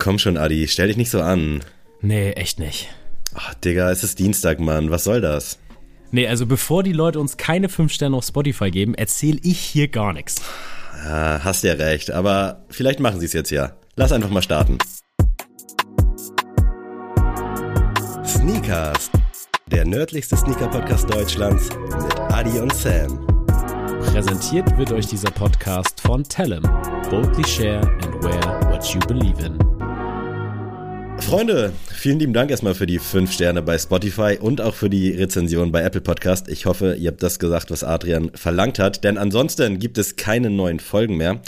Komm schon, Adi, stell dich nicht so an. Nee, echt nicht. Ach, Digga, es ist Dienstag, Mann. Was soll das? Nee, also bevor die Leute uns keine 5 Sterne auf Spotify geben, erzähl ich hier gar nichts. Ja, hast ja recht, aber vielleicht machen sie es jetzt ja. Lass einfach mal starten. Sneakers, der nördlichste Sneaker-Podcast Deutschlands mit Adi und Sam. Präsentiert wird euch dieser Podcast von Tellem. Boldly share and wear what you believe in. Freunde, vielen lieben Dank erstmal für die 5 Sterne bei Spotify und auch für die Rezension bei Apple Podcast. Ich hoffe, ihr habt das gesagt, was Adrian verlangt hat, denn ansonsten gibt es keine neuen Folgen mehr.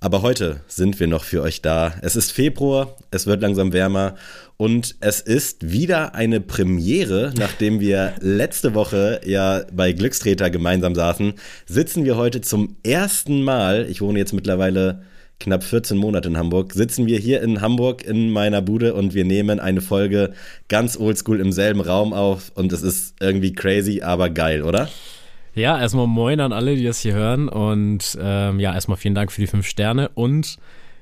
Aber heute sind wir noch für euch da. Es ist Februar, es wird langsam wärmer und es ist wieder eine Premiere, nachdem wir letzte Woche ja bei Glückstreter gemeinsam saßen, sitzen wir heute zum ersten Mal, ich wohne jetzt mittlerweile knapp 14 Monate in Hamburg, sitzen wir hier in Hamburg in meiner Bude und wir nehmen eine Folge ganz oldschool im selben Raum auf und es ist irgendwie crazy, aber geil, oder? Ja, erstmal moin an alle, die das hier hören und ähm, ja, erstmal vielen Dank für die fünf Sterne und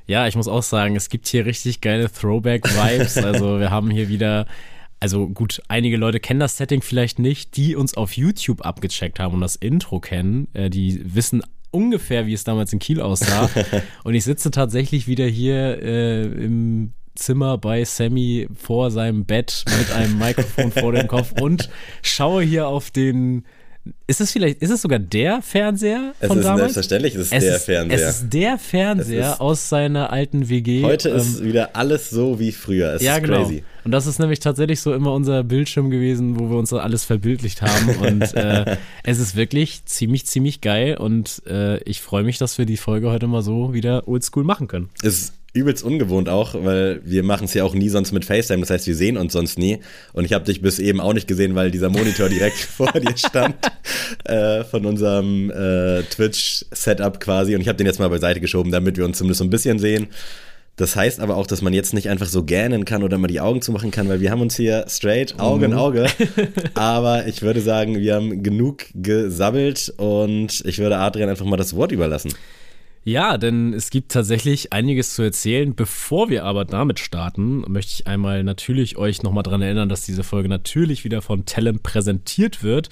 ja, ich muss auch sagen, es gibt hier richtig geile Throwback-Vibes, also wir haben hier wieder also gut, einige Leute kennen das Setting vielleicht nicht, die uns auf YouTube abgecheckt haben und das Intro kennen, äh, die wissen ungefähr, wie es damals in Kiel aussah. und ich sitze tatsächlich wieder hier äh, im Zimmer bei Sammy vor seinem Bett mit einem Mikrofon vor dem Kopf und schaue hier auf den ist es vielleicht, ist es sogar der Fernseher es von ist damals? Selbstverständlich ist es, es der ist, Fernseher. Es ist der Fernseher ist, aus seiner alten WG. Heute ähm, ist wieder alles so wie früher. Es ja, ist genau. crazy. Und das ist nämlich tatsächlich so immer unser Bildschirm gewesen, wo wir uns alles verbildlicht haben. Und äh, es ist wirklich ziemlich, ziemlich geil. Und äh, ich freue mich, dass wir die Folge heute mal so wieder oldschool machen können. Es übelst ungewohnt auch, weil wir machen es ja auch nie sonst mit FaceTime, das heißt, wir sehen uns sonst nie. Und ich habe dich bis eben auch nicht gesehen, weil dieser Monitor direkt vor dir stand äh, von unserem äh, Twitch-Setup quasi. Und ich habe den jetzt mal beiseite geschoben, damit wir uns zumindest so ein bisschen sehen. Das heißt aber auch, dass man jetzt nicht einfach so gähnen kann oder mal die Augen zumachen kann, weil wir haben uns hier straight Auge in Auge. aber ich würde sagen, wir haben genug gesabbelt und ich würde Adrian einfach mal das Wort überlassen. Ja, denn es gibt tatsächlich einiges zu erzählen. Bevor wir aber damit starten, möchte ich einmal natürlich euch nochmal daran erinnern, dass diese Folge natürlich wieder von Tellem präsentiert wird.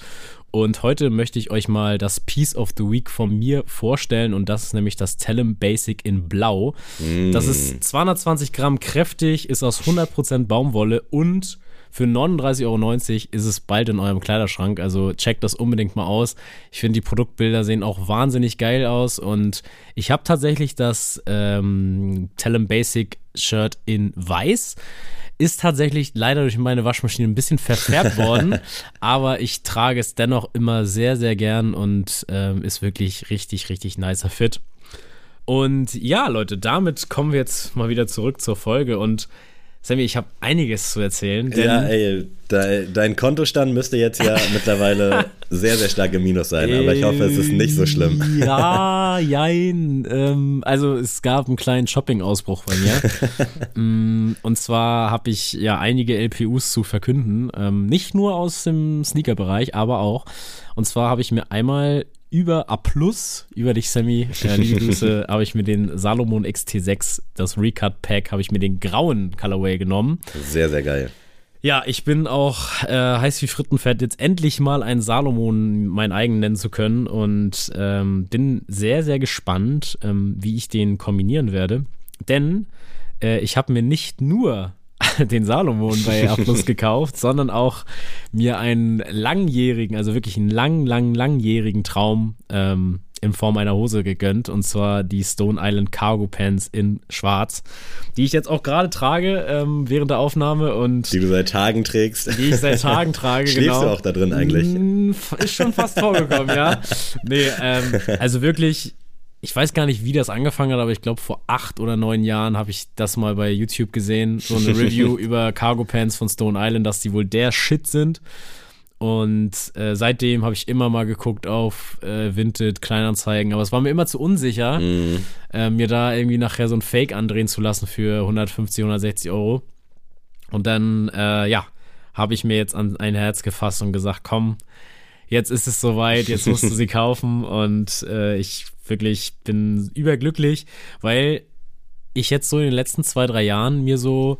Und heute möchte ich euch mal das Piece of the Week von mir vorstellen. Und das ist nämlich das Tellem Basic in Blau. Mm. Das ist 220 Gramm kräftig, ist aus 100% Baumwolle und für 39,90 Euro ist es bald in eurem Kleiderschrank. Also checkt das unbedingt mal aus. Ich finde, die Produktbilder sehen auch wahnsinnig geil aus. Und ich habe tatsächlich das ähm, Tellem Basic Shirt in weiß ist tatsächlich leider durch meine Waschmaschine ein bisschen verfärbt worden, aber ich trage es dennoch immer sehr, sehr gern und ähm, ist wirklich richtig, richtig nicer Fit. Und ja, Leute, damit kommen wir jetzt mal wieder zurück zur Folge und Sammy, ich habe einiges zu erzählen. ja, ey, de, dein Kontostand müsste jetzt ja mittlerweile sehr, sehr stark im Minus sein, aber ich hoffe, es ist nicht so schlimm. Ja, jein. Ähm, also es gab einen kleinen Shopping-Ausbruch bei mir. Mm, und zwar habe ich ja einige LPUs zu verkünden. Ähm, nicht nur aus dem Sneaker-Bereich, aber auch. Und zwar habe ich mir einmal über A Plus, über dich, Sammy, äh, liebe Grüße, habe ich mir den Salomon XT6, das Recut Pack, habe ich mir den grauen Colorway genommen. Sehr, sehr geil. Ja, ich bin auch äh, heiß wie Frittenfett, jetzt endlich mal einen Salomon mein eigen nennen zu können und ähm, bin sehr, sehr gespannt, ähm, wie ich den kombinieren werde. Denn äh, ich habe mir nicht nur den Salomon bei A Plus gekauft, sondern auch mir einen langjährigen, also wirklich einen lang, lang, langjährigen Traum ähm, in Form einer Hose gegönnt und zwar die Stone Island Cargo Pants in Schwarz, die ich jetzt auch gerade trage ähm, während der Aufnahme und die du seit Tagen trägst. Die ich seit Tagen trage, Schläfst genau. du auch da drin eigentlich? Ist schon fast vorgekommen, ja. Nee, ähm, also wirklich ich weiß gar nicht, wie das angefangen hat, aber ich glaube, vor acht oder neun Jahren habe ich das mal bei YouTube gesehen. So eine Review über Cargo Pants von Stone Island, dass die wohl der Shit sind. Und äh, seitdem habe ich immer mal geguckt auf äh, Vinted, Kleinanzeigen, aber es war mir immer zu unsicher, Mhm. äh, mir da irgendwie nachher so ein Fake andrehen zu lassen für 150, 160 Euro. Und dann, äh, ja, habe ich mir jetzt an ein Herz gefasst und gesagt, komm, jetzt ist es soweit, jetzt musst du sie kaufen und äh, ich wirklich bin überglücklich, weil ich jetzt so in den letzten zwei, drei Jahren mir so,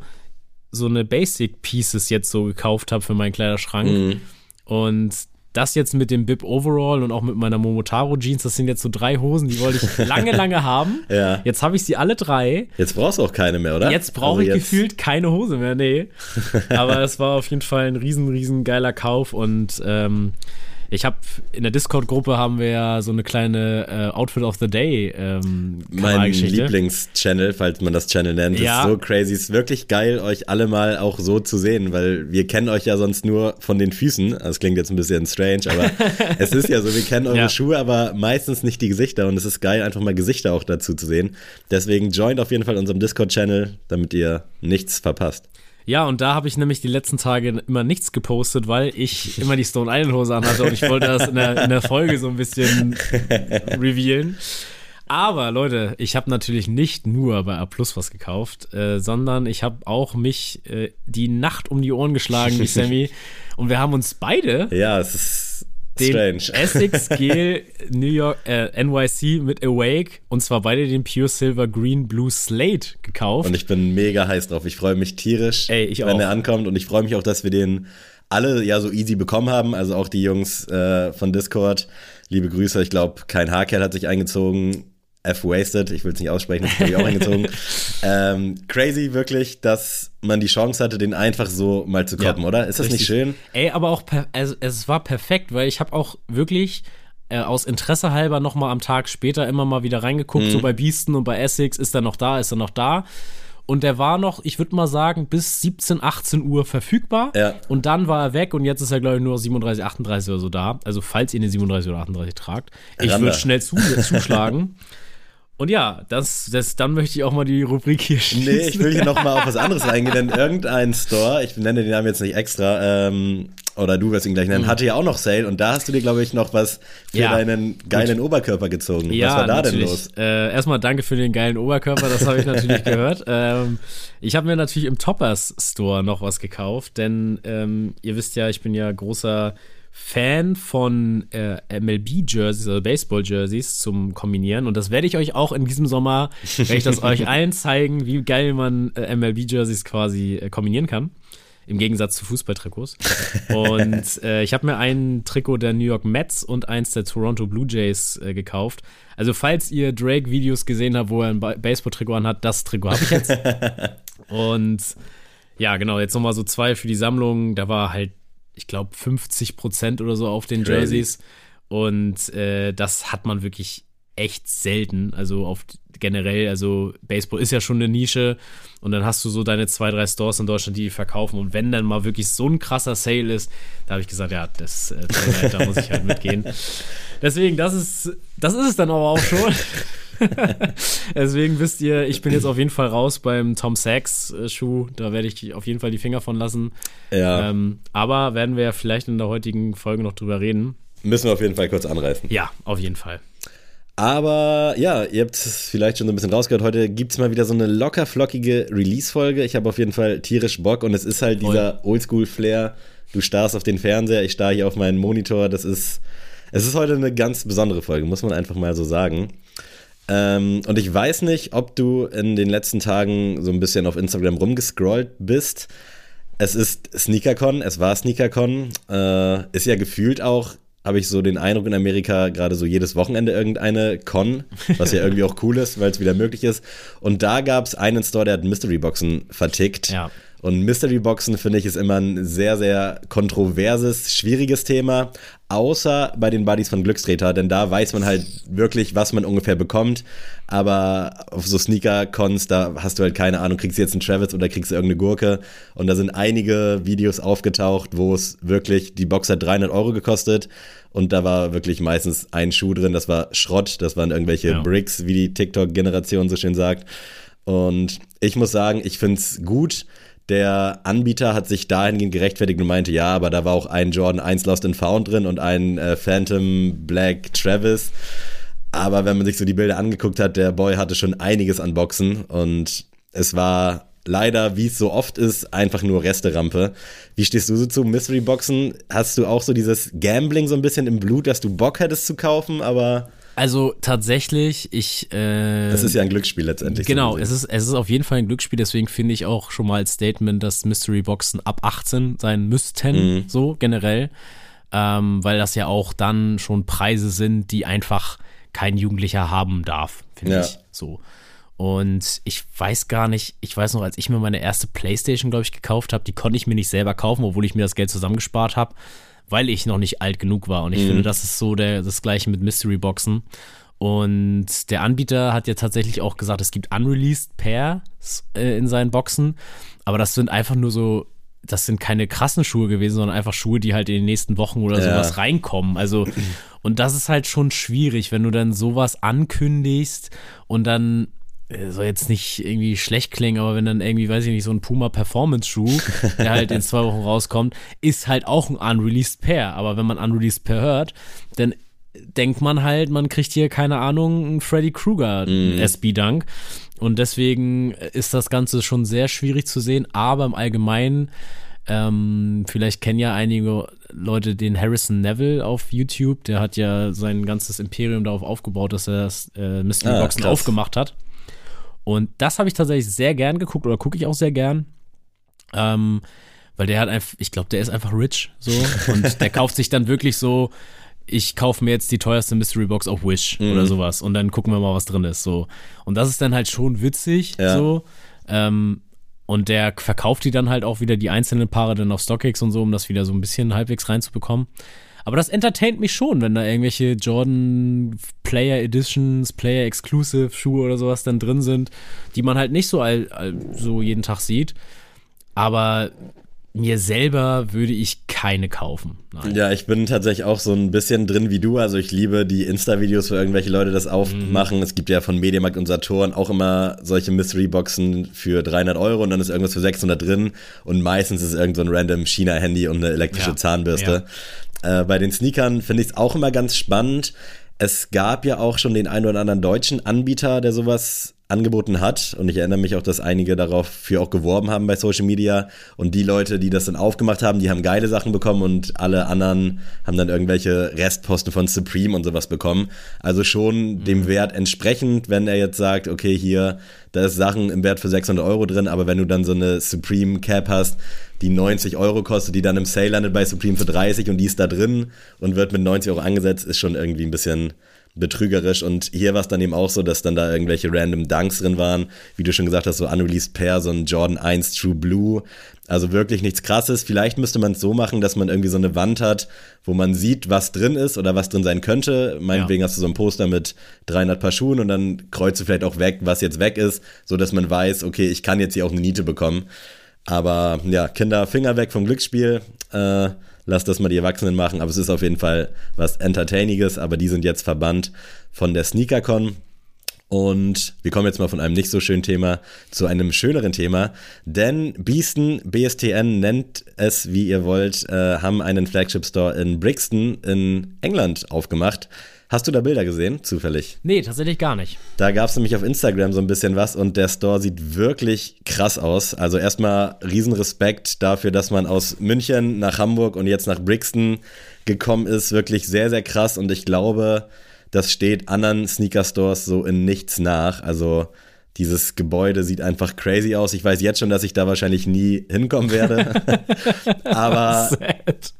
so eine Basic Pieces jetzt so gekauft habe für meinen Kleiderschrank. Mhm. Und das jetzt mit dem Bib Overall und auch mit meiner Momotaro Jeans, das sind jetzt so drei Hosen, die wollte ich lange, lange haben. ja. Jetzt habe ich sie alle drei. Jetzt brauchst du auch keine mehr, oder? Jetzt brauche also ich gefühlt keine Hose mehr, nee. Aber es war auf jeden Fall ein riesen, riesen geiler Kauf und ähm, ich habe in der Discord-Gruppe haben wir ja so eine kleine äh, Outfit of the Day ähm, Mein Lieblings-Channel, falls man das Channel nennt, ja. ist so crazy. Ist wirklich geil, euch alle mal auch so zu sehen, weil wir kennen euch ja sonst nur von den Füßen. Das klingt jetzt ein bisschen strange, aber es ist ja so, wir kennen eure ja. Schuhe, aber meistens nicht die Gesichter und es ist geil, einfach mal Gesichter auch dazu zu sehen. Deswegen joint auf jeden Fall unserem Discord-Channel, damit ihr nichts verpasst. Ja, und da habe ich nämlich die letzten Tage immer nichts gepostet, weil ich immer die Stone Island Hose anhatte und ich wollte das in der, in der Folge so ein bisschen revealen. Aber Leute, ich habe natürlich nicht nur bei A Plus was gekauft, äh, sondern ich habe auch mich äh, die Nacht um die Ohren geschlagen, wie Sammy. und wir haben uns beide. Ja, es ist den Strange. Essex Gel New York äh, NYC mit Awake und zwar beide den Pure Silver Green Blue Slate gekauft. Und ich bin mega heiß drauf. Ich freue mich tierisch, Ey, wenn auch. er ankommt und ich freue mich auch, dass wir den alle ja so easy bekommen haben. Also auch die Jungs äh, von Discord. Liebe Grüße. Ich glaube, kein Haarkerl hat sich eingezogen. F-Wasted, ich will es nicht aussprechen, das habe ich auch eingezogen. ähm, crazy wirklich, dass man die Chance hatte, den einfach so mal zu koppen, ja, oder? Ist das richtig. nicht schön? Ey, aber auch, also, es war perfekt, weil ich habe auch wirklich äh, aus Interesse halber noch mal am Tag später immer mal wieder reingeguckt, mhm. so bei Beasten und bei Essex, ist er noch da, ist er noch da? Und der war noch, ich würde mal sagen, bis 17, 18 Uhr verfügbar. Ja. Und dann war er weg und jetzt ist er, glaube ich, nur 37, 38 oder so da. Also, falls ihr eine 37 oder 38 tragt. Ich würde schnell zu, zuschlagen. Und ja, das, das, dann möchte ich auch mal die Rubrik hier schließen. Nee, ich will hier nochmal auf was anderes eingehen, denn irgendein Store, ich nenne den Namen jetzt nicht extra, ähm, oder du wirst ihn gleich nennen, mhm. hatte ja auch noch Sale und da hast du dir, glaube ich, noch was für ja, deinen geilen gut. Oberkörper gezogen. Ja, was war da natürlich. denn los? Äh, erstmal danke für den geilen Oberkörper, das habe ich natürlich gehört. Ähm, ich habe mir natürlich im Toppers Store noch was gekauft, denn ähm, ihr wisst ja, ich bin ja großer Fan von äh, MLB-Jerseys, also Baseball-Jerseys zum Kombinieren. Und das werde ich euch auch in diesem Sommer, werde ich das euch allen zeigen, wie geil man äh, MLB-Jerseys quasi äh, kombinieren kann. Im Gegensatz zu Fußballtrikots. Und äh, ich habe mir ein Trikot der New York Mets und eins der Toronto Blue Jays äh, gekauft. Also, falls ihr Drake-Videos gesehen habt, wo er ein Baseball-Trikot anhat, das Trikot habe ich jetzt. und ja, genau, jetzt nochmal so zwei für die Sammlung. Da war halt ich glaube, 50 Prozent oder so auf den Crazy. Jerseys. Und äh, das hat man wirklich echt selten. Also auf generell, also Baseball ist ja schon eine Nische und dann hast du so deine zwei, drei Stores in Deutschland, die verkaufen und wenn dann mal wirklich so ein krasser Sale ist, da habe ich gesagt, ja, das, äh, da muss ich halt mitgehen. Deswegen, das ist, das ist es dann aber auch schon. Deswegen wisst ihr, ich bin jetzt auf jeden Fall raus beim Tom Sachs äh, Schuh. Da werde ich auf jeden Fall die Finger von lassen. Ja. Ähm, aber werden wir ja vielleicht in der heutigen Folge noch drüber reden. Müssen wir auf jeden Fall kurz anreißen. Ja, auf jeden Fall. Aber ja, ihr habt es vielleicht schon so ein bisschen rausgehört. Heute gibt es mal wieder so eine locker flockige Release-Folge. Ich habe auf jeden Fall tierisch Bock und es ist halt Voll. dieser Oldschool-Flair. Du starrst auf den Fernseher, ich starre hier auf meinen Monitor. Das ist, es ist heute eine ganz besondere Folge, muss man einfach mal so sagen. Ähm, und ich weiß nicht, ob du in den letzten Tagen so ein bisschen auf Instagram rumgescrollt bist. Es ist SneakerCon, es war SneakerCon, äh, ist ja gefühlt auch, habe ich so den Eindruck in Amerika, gerade so jedes Wochenende irgendeine Con, was ja irgendwie auch cool ist, weil es wieder möglich ist. Und da gab es einen Store, der hat Mystery Boxen vertickt. Ja. Und Mystery Boxen finde ich ist immer ein sehr, sehr kontroverses, schwieriges Thema, außer bei den Buddies von Glückstreter, denn da weiß man halt wirklich, was man ungefähr bekommt. Aber auf so Sneaker-Cons, da hast du halt keine Ahnung, kriegst du jetzt einen Travis oder kriegst du irgendeine Gurke. Und da sind einige Videos aufgetaucht, wo es wirklich, die Box hat 300 Euro gekostet und da war wirklich meistens ein Schuh drin, das war Schrott, das waren irgendwelche ja. Bricks, wie die TikTok-Generation so schön sagt. Und ich muss sagen, ich finde es gut, der Anbieter hat sich dahingehend gerechtfertigt und meinte, ja, aber da war auch ein Jordan 1 Lost and Found drin und ein äh, Phantom Black Travis. Aber wenn man sich so die Bilder angeguckt hat, der Boy hatte schon einiges an Boxen und es war leider, wie es so oft ist, einfach nur Resterampe. Wie stehst du so zu Mystery Boxen? Hast du auch so dieses Gambling so ein bisschen im Blut, dass du Bock hättest zu kaufen, aber Also tatsächlich, ich. Äh, das ist ja ein Glücksspiel letztendlich. Genau, so es ist, es ist auf jeden Fall ein Glücksspiel, deswegen finde ich auch schon mal als Statement, dass Mystery Boxen ab 18 sein müssten, mhm. so generell. Ähm, weil das ja auch dann schon Preise sind, die einfach kein Jugendlicher haben darf, finde ja. ich. So. Und ich weiß gar nicht, ich weiß noch, als ich mir meine erste Playstation, glaube ich, gekauft habe, die konnte ich mir nicht selber kaufen, obwohl ich mir das Geld zusammengespart habe, weil ich noch nicht alt genug war. Und ich mhm. finde, das ist so der, das gleiche mit Mystery Boxen. Und der Anbieter hat ja tatsächlich auch gesagt, es gibt unreleased Pairs äh, in seinen Boxen. Aber das sind einfach nur so, das sind keine krassen Schuhe gewesen, sondern einfach Schuhe, die halt in den nächsten Wochen oder ja. sowas reinkommen. Also, und das ist halt schon schwierig, wenn du dann sowas ankündigst und dann soll jetzt nicht irgendwie schlecht klingen, aber wenn dann irgendwie, weiß ich nicht, so ein Puma Performance Schuh, der halt in zwei Wochen rauskommt, ist halt auch ein Unreleased Pair. Aber wenn man Unreleased Pair hört, dann denkt man halt, man kriegt hier, keine Ahnung, einen Freddy Krueger mm. SB-Dunk. Und deswegen ist das Ganze schon sehr schwierig zu sehen, aber im Allgemeinen, ähm, vielleicht kennen ja einige Leute den Harrison Neville auf YouTube, der hat ja sein ganzes Imperium darauf aufgebaut, dass er das äh, Mystery ah, Boxen krass. aufgemacht hat. Und das habe ich tatsächlich sehr gern geguckt oder gucke ich auch sehr gern. Ähm, weil der hat einfach, ich glaube, der ist einfach rich so und der kauft sich dann wirklich so, ich kaufe mir jetzt die teuerste Mystery Box auf Wish mhm. oder sowas und dann gucken wir mal, was drin ist. So. Und das ist dann halt schon witzig, ja. so. Ähm, und der verkauft die dann halt auch wieder die einzelnen Paare dann auf StockX und so, um das wieder so ein bisschen halbwegs reinzubekommen. Aber das entertaint mich schon, wenn da irgendwelche Jordan Player Editions, Player Exclusive Schuhe oder sowas dann drin sind, die man halt nicht so, all, all, so jeden Tag sieht. Aber mir selber würde ich keine kaufen. Nein. Ja, ich bin tatsächlich auch so ein bisschen drin wie du. Also ich liebe die Insta-Videos, wo irgendwelche Leute das aufmachen. Mhm. Es gibt ja von Mediamarkt und Saturn auch immer solche Mystery-Boxen für 300 Euro und dann ist irgendwas für 600 drin und meistens ist irgend so ein random China-Handy und eine elektrische ja. Zahnbürste. Ja. Äh, bei den Sneakern finde ich es auch immer ganz spannend. Es gab ja auch schon den einen oder anderen deutschen Anbieter, der sowas angeboten hat. Und ich erinnere mich auch, dass einige darauf für auch geworben haben bei Social Media. Und die Leute, die das dann aufgemacht haben, die haben geile Sachen bekommen und alle anderen haben dann irgendwelche Restposten von Supreme und sowas bekommen. Also schon mhm. dem Wert entsprechend, wenn er jetzt sagt, okay, hier, da ist Sachen im Wert für 600 Euro drin, aber wenn du dann so eine Supreme Cap hast, die 90 Euro kostet, die dann im Sale landet bei Supreme für 30 und die ist da drin und wird mit 90 Euro angesetzt, ist schon irgendwie ein bisschen betrügerisch. Und hier war es dann eben auch so, dass dann da irgendwelche random Dunks drin waren. Wie du schon gesagt hast, so Unreleased Pair, so ein Jordan 1 True Blue. Also wirklich nichts krasses. Vielleicht müsste man es so machen, dass man irgendwie so eine Wand hat, wo man sieht, was drin ist oder was drin sein könnte. Meinetwegen ja. hast du so ein Poster mit 300 Paar Schuhen und dann kreuzt du vielleicht auch weg, was jetzt weg ist, so dass man weiß, okay, ich kann jetzt hier auch eine Niete bekommen. Aber ja, Kinder, Finger weg vom Glücksspiel. Äh, lass das mal die Erwachsenen machen. Aber es ist auf jeden Fall was Entertainiges. Aber die sind jetzt verbannt von der SneakerCon. Und wir kommen jetzt mal von einem nicht so schönen Thema zu einem schöneren Thema. Denn Beaston, BSTN nennt es, wie ihr wollt, äh, haben einen Flagship Store in Brixton in England aufgemacht. Hast du da Bilder gesehen, zufällig? Nee, tatsächlich gar nicht. Da gab es nämlich auf Instagram so ein bisschen was und der Store sieht wirklich krass aus. Also erstmal Riesenrespekt dafür, dass man aus München nach Hamburg und jetzt nach Brixton gekommen ist. Wirklich sehr, sehr krass und ich glaube, das steht anderen Sneaker-Stores so in nichts nach. Also dieses Gebäude sieht einfach crazy aus. Ich weiß jetzt schon, dass ich da wahrscheinlich nie hinkommen werde. Aber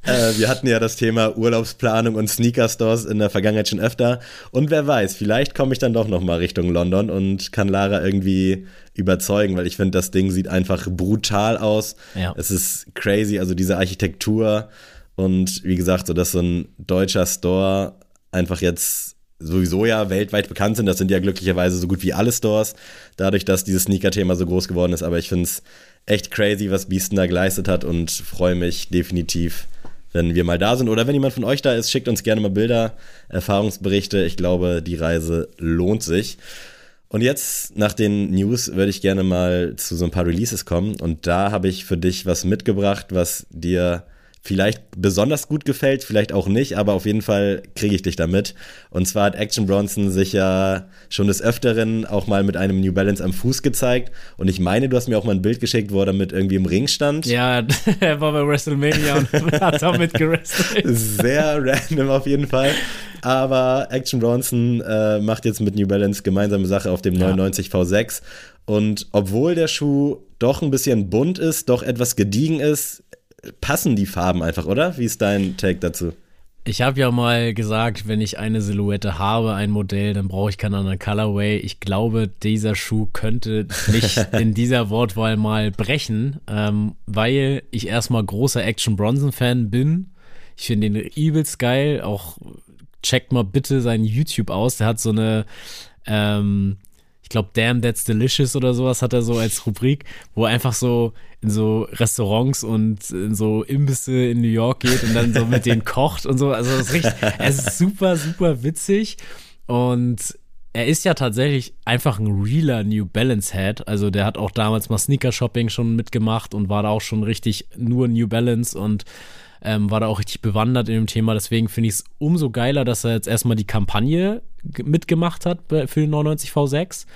äh, wir hatten ja das Thema Urlaubsplanung und Sneaker-Stores in der Vergangenheit schon öfter. Und wer weiß, vielleicht komme ich dann doch noch mal Richtung London und kann Lara irgendwie überzeugen, weil ich finde, das Ding sieht einfach brutal aus. Ja. Es ist crazy, also diese Architektur und wie gesagt, so dass so ein deutscher Store einfach jetzt sowieso ja weltweit bekannt sind. Das sind ja glücklicherweise so gut wie alle Stores, dadurch, dass dieses Sneaker-Thema so groß geworden ist. Aber ich finde es echt crazy, was Beaston da geleistet hat und freue mich definitiv, wenn wir mal da sind. Oder wenn jemand von euch da ist, schickt uns gerne mal Bilder, Erfahrungsberichte. Ich glaube, die Reise lohnt sich. Und jetzt, nach den News, würde ich gerne mal zu so ein paar Releases kommen. Und da habe ich für dich was mitgebracht, was dir vielleicht besonders gut gefällt, vielleicht auch nicht, aber auf jeden Fall kriege ich dich damit. Und zwar hat Action Bronson sich ja schon des Öfteren auch mal mit einem New Balance am Fuß gezeigt. Und ich meine, du hast mir auch mal ein Bild geschickt, wo er damit irgendwie im Ring stand. Ja, er war bei WrestleMania und hat damit gerestelt. Sehr random auf jeden Fall. Aber Action Bronson äh, macht jetzt mit New Balance gemeinsame Sache auf dem ja. 99 V6. Und obwohl der Schuh doch ein bisschen bunt ist, doch etwas gediegen ist, passen die Farben einfach, oder? Wie ist dein Take dazu? Ich habe ja mal gesagt, wenn ich eine Silhouette habe, ein Modell, dann brauche ich keinen anderen Colorway. Ich glaube, dieser Schuh könnte mich in dieser Wortwahl mal brechen, ähm, weil ich erstmal großer Action Bronson Fan bin. Ich finde den übelst geil. Auch checkt mal bitte seinen YouTube aus. Der hat so eine ähm, ich glaube, Damn, That's Delicious oder sowas hat er so als Rubrik, wo er einfach so in so Restaurants und in so Imbisse in New York geht und dann so mit denen kocht und so. Also es ist, richtig, es ist super, super witzig und er ist ja tatsächlich einfach ein realer New Balance Head. Also der hat auch damals mal Sneaker Shopping schon mitgemacht und war da auch schon richtig nur New Balance und ähm, war da auch richtig bewandert in dem Thema. Deswegen finde ich es umso geiler, dass er jetzt erstmal die Kampagne mitgemacht hat für den 99 V6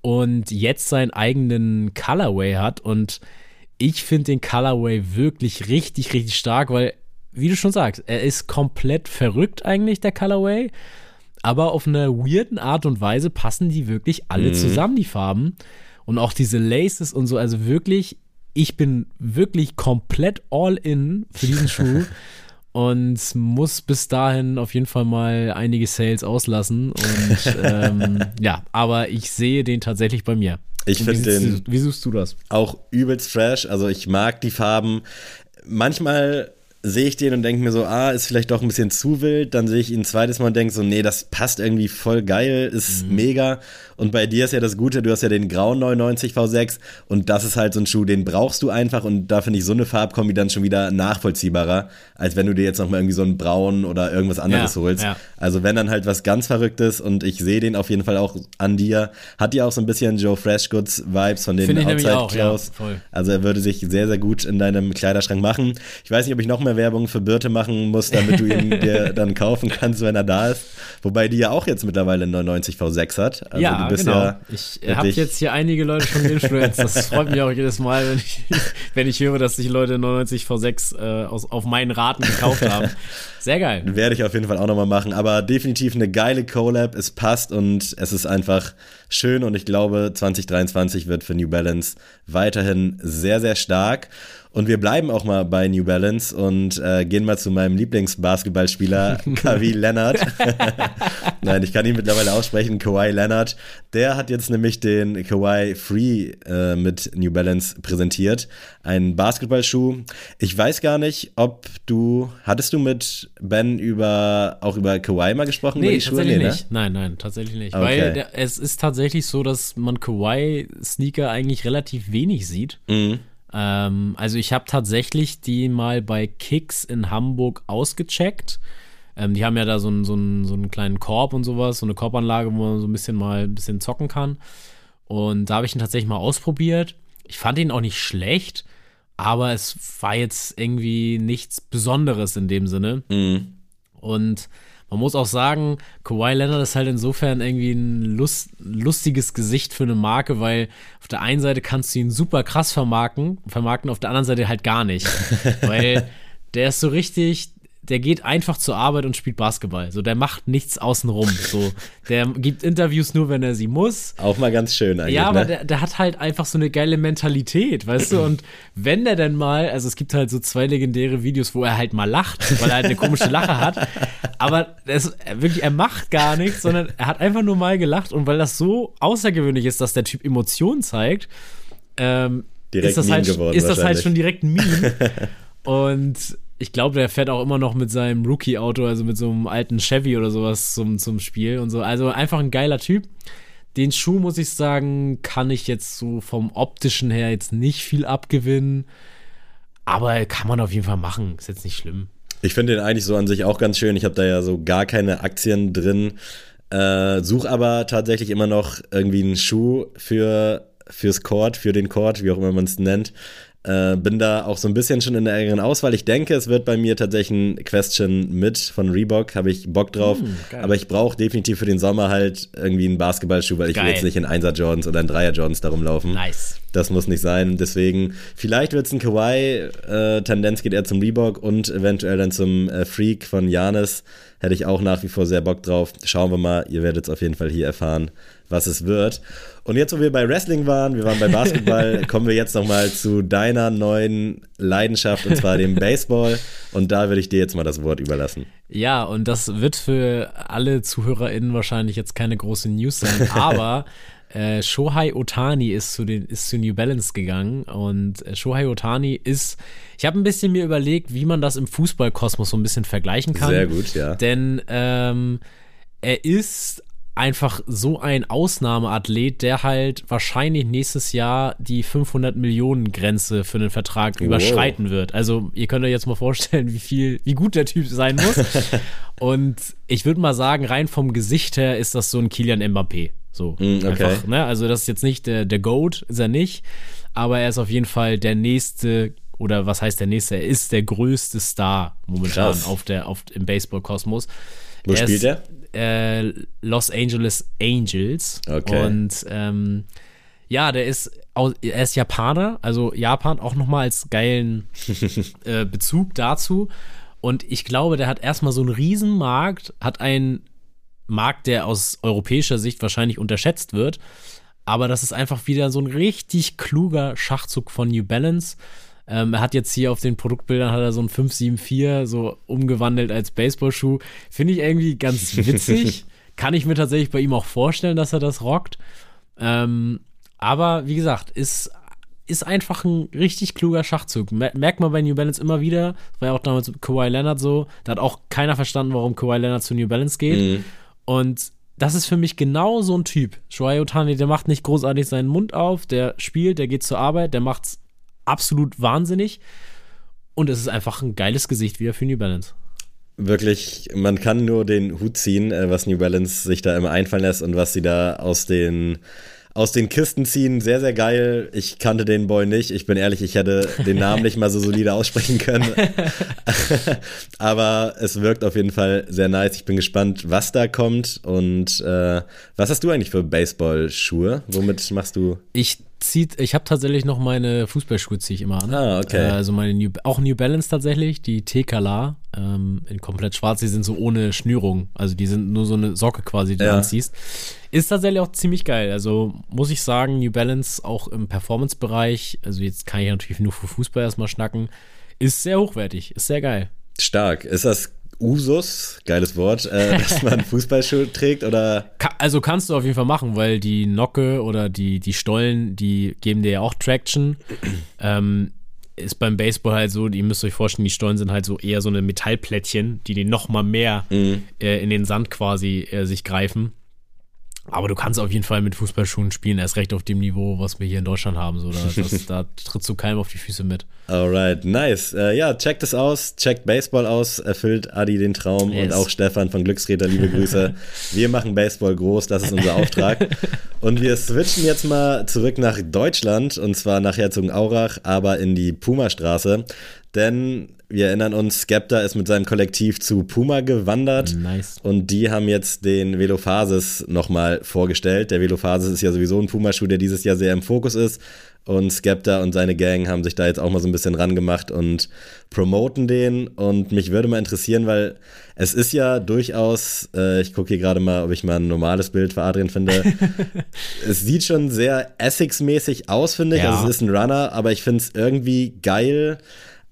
und jetzt seinen eigenen Colorway hat. Und ich finde den Colorway wirklich richtig, richtig stark, weil, wie du schon sagst, er ist komplett verrückt eigentlich, der Colorway. Aber auf eine weirden Art und Weise passen die wirklich alle mhm. zusammen, die Farben. Und auch diese Laces und so, also wirklich, ich bin wirklich komplett all in für diesen Schuh. und muss bis dahin auf jeden Fall mal einige Sales auslassen. Und ähm, ja, aber ich sehe den tatsächlich bei mir. Ich finde den. Wie suchst du das? Auch übelst fresh. Also ich mag die Farben. Manchmal sehe ich den und denke mir so, ah, ist vielleicht doch ein bisschen zu wild. Dann sehe ich ihn ein zweites Mal und denke so, nee, das passt irgendwie voll geil, ist mhm. mega. Und bei dir ist ja das Gute, du hast ja den grauen 99 V6 und das ist halt so ein Schuh, den brauchst du einfach und da finde ich so eine Farbkombi dann schon wieder nachvollziehbarer, als wenn du dir jetzt nochmal irgendwie so einen braunen oder irgendwas anderes ja, holst. Ja. Also wenn dann halt was ganz Verrücktes und ich sehe den auf jeden Fall auch an dir, hat ja auch so ein bisschen Joe Freshgoods Vibes von den Outside Klaus. Ja, also er würde sich sehr, sehr gut in deinem Kleiderschrank machen. Ich weiß nicht, ob ich noch mehr Werbung für Birte machen muss, damit du ihn dir dann kaufen kannst, wenn er da ist. Wobei die ja auch jetzt mittlerweile einen 99 V6 hat. Also ja, bist genau. ja. Ich habe jetzt hier einige Leute schon influenced. Das freut mich auch jedes Mal, wenn ich, wenn ich höre, dass sich Leute 99 V6 äh, aus, auf meinen Raten gekauft haben. Sehr geil. Werde ich auf jeden Fall auch nochmal machen. Aber definitiv eine geile Collab. Es passt und es ist einfach schön. Und ich glaube, 2023 wird für New Balance weiterhin sehr, sehr stark. Und wir bleiben auch mal bei New Balance und äh, gehen mal zu meinem Lieblingsbasketballspieler, Kawhi Leonard. Nein, ich kann ihn mittlerweile aussprechen, Kawhi Leonard. Der hat jetzt nämlich den Kawhi Free äh, mit New Balance präsentiert. Ein Basketballschuh. Ich weiß gar nicht, ob du, hattest du mit Ben über, auch über Kawhi mal gesprochen? Nee, tatsächlich nee, ne? nicht. Nein, nein, tatsächlich nicht. Okay. Weil der, es ist tatsächlich so, dass man Kawhi-Sneaker eigentlich relativ wenig sieht. Mhm. Ähm, also ich habe tatsächlich die mal bei Kicks in Hamburg ausgecheckt. Ähm, die haben ja da so einen, so, einen, so einen kleinen Korb und sowas, so eine Korbanlage, wo man so ein bisschen mal ein bisschen zocken kann. Und da habe ich ihn tatsächlich mal ausprobiert. Ich fand ihn auch nicht schlecht, aber es war jetzt irgendwie nichts Besonderes in dem Sinne. Mhm. Und man muss auch sagen, Kawhi Leonard ist halt insofern irgendwie ein lust, lustiges Gesicht für eine Marke, weil auf der einen Seite kannst du ihn super krass vermarkten, vermarkten, auf der anderen Seite halt gar nicht. weil der ist so richtig, der geht einfach zur Arbeit und spielt Basketball. So, der macht nichts außenrum. So, der gibt Interviews nur, wenn er sie muss. Auch mal ganz schön eigentlich. Ja, aber ne? der, der hat halt einfach so eine geile Mentalität, weißt du? Und wenn der denn mal, also es gibt halt so zwei legendäre Videos, wo er halt mal lacht, weil er halt eine komische Lache hat. Aber das, wirklich, er macht gar nichts, sondern er hat einfach nur mal gelacht. Und weil das so außergewöhnlich ist, dass der Typ Emotionen zeigt, ähm, direkt ist das, halt, ist das halt schon direkt ein Meme. Und ich glaube, der fährt auch immer noch mit seinem Rookie-Auto, also mit so einem alten Chevy oder sowas zum, zum Spiel und so. Also einfach ein geiler Typ. Den Schuh, muss ich sagen, kann ich jetzt so vom optischen her jetzt nicht viel abgewinnen. Aber kann man auf jeden Fall machen. Ist jetzt nicht schlimm. Ich finde den eigentlich so an sich auch ganz schön. Ich habe da ja so gar keine Aktien drin. Äh, such aber tatsächlich immer noch irgendwie einen Schuh für fürs Court, für den Court, wie auch immer man es nennt, Äh, bin da auch so ein bisschen schon in der engeren Auswahl. Ich denke, es wird bei mir tatsächlich ein Question mit von Reebok, habe ich Bock drauf. Mm, aber ich brauche definitiv für den Sommer halt irgendwie einen Basketballschuh, weil ich geil. will jetzt nicht in 1er Jordans oder in 3er Jordans darum laufen. Nice. Das muss nicht sein. Deswegen, vielleicht wird es ein Kawhi. Äh, Tendenz geht eher zum Reebok und eventuell dann zum äh, Freak von Janis. Hätte ich auch nach wie vor sehr Bock drauf. Schauen wir mal. Ihr werdet es auf jeden Fall hier erfahren, was es wird. Und jetzt, wo wir bei Wrestling waren, wir waren bei Basketball, kommen wir jetzt nochmal zu deiner neuen Leidenschaft, und zwar dem Baseball. Und da würde ich dir jetzt mal das Wort überlassen. Ja, und das wird für alle ZuhörerInnen wahrscheinlich jetzt keine große News sein, aber äh, Shohei Otani ist zu, den, ist zu New Balance gegangen und äh, Shohei Otani ist, ich habe ein bisschen mir überlegt, wie man das im Fußballkosmos so ein bisschen vergleichen kann. Sehr gut, ja. Denn ähm, er ist einfach so ein Ausnahmeathlet, der halt wahrscheinlich nächstes Jahr die 500 Millionen Grenze für einen Vertrag wow. überschreiten wird. Also ihr könnt euch jetzt mal vorstellen, wie viel, wie gut der Typ sein muss. Und ich würde mal sagen, rein vom Gesicht her ist das so ein Kilian Mbappé. So mm, okay. einfach, ne? Also das ist jetzt nicht der, der Goat, ist er nicht, aber er ist auf jeden Fall der nächste oder was heißt der nächste? Er ist der größte Star momentan auf der auf im Baseball-Kosmos. Wo er spielt er? Äh, Los Angeles Angels. Okay. Und ähm, ja, der ist er ist Japaner, also Japan auch nochmal als geilen äh, Bezug dazu. Und ich glaube, der hat erstmal so einen Riesenmarkt, hat einen Markt, der aus europäischer Sicht wahrscheinlich unterschätzt wird. Aber das ist einfach wieder so ein richtig kluger Schachzug von New Balance. Ähm, er hat jetzt hier auf den Produktbildern hat er so ein 574 so umgewandelt als Baseballschuh. Finde ich irgendwie ganz witzig. Kann ich mir tatsächlich bei ihm auch vorstellen, dass er das rockt. Ähm, aber wie gesagt, ist, ist einfach ein richtig kluger Schachzug. Merkt man bei New Balance immer wieder. Das war ja auch damals mit Kawhi Leonard so. Da hat auch keiner verstanden, warum Kawhi Leonard zu New Balance geht. Mhm. Und das ist für mich genau so ein Typ. Shohei Otani, der macht nicht großartig seinen Mund auf, der spielt, der geht zur Arbeit, der macht's absolut wahnsinnig. Und es ist einfach ein geiles Gesicht wieder für New Balance. Wirklich, man kann nur den Hut ziehen, äh, was New Balance sich da immer einfallen lässt und was sie da aus den aus den Kisten ziehen. Sehr, sehr geil. Ich kannte den Boy nicht. Ich bin ehrlich, ich hätte den Namen nicht mal so solide aussprechen können. Aber es wirkt auf jeden Fall sehr nice. Ich bin gespannt, was da kommt. Und äh, was hast du eigentlich für Baseball-Schuhe? Womit machst du? Ich zieht, ich habe tatsächlich noch meine Fußballschuhe ziehe ich immer an. Ah, okay. Äh, also meine New, auch New Balance tatsächlich, die T-Kala, ähm, in komplett schwarz, die sind so ohne Schnürung, also die sind nur so eine Socke quasi, die ja. du anziehst. Ist tatsächlich auch ziemlich geil. Also muss ich sagen, New Balance auch im Performance-Bereich, also jetzt kann ich natürlich nur für Fußball erstmal schnacken, ist sehr hochwertig, ist sehr geil. Stark. Ist das Usus, geiles Wort, äh, dass man Fußballschuhe trägt oder? Also kannst du auf jeden Fall machen, weil die Nocke oder die, die Stollen, die geben dir ja auch Traction. ähm, ist beim Baseball halt so, ihr müsst euch vorstellen, die Stollen sind halt so eher so eine Metallplättchen, die den noch mal mehr mhm. äh, in den Sand quasi äh, sich greifen. Aber du kannst auf jeden Fall mit Fußballschuhen spielen, erst recht auf dem Niveau, was wir hier in Deutschland haben. So, da, das, da trittst du keinem auf die Füße mit. Alright, nice. Äh, ja, checkt es aus, checkt Baseball aus, erfüllt Adi den Traum yes. und auch Stefan von Glücksräder, liebe Grüße. wir machen Baseball groß, das ist unser Auftrag. Und wir switchen jetzt mal zurück nach Deutschland und zwar nach Herzogenaurach, aber in die Puma-Straße. Denn wir erinnern uns, Skepta ist mit seinem Kollektiv zu Puma gewandert. Nice. Und die haben jetzt den Velophasis nochmal vorgestellt. Der Velophasis ist ja sowieso ein Puma-Schuh, der dieses Jahr sehr im Fokus ist. Und Skepta und seine Gang haben sich da jetzt auch mal so ein bisschen rangemacht und promoten den. Und mich würde mal interessieren, weil es ist ja durchaus, äh, ich gucke hier gerade mal, ob ich mal ein normales Bild für Adrian finde. es sieht schon sehr Essex-mäßig aus, finde ich. Ja. Also es ist ein Runner, aber ich finde es irgendwie geil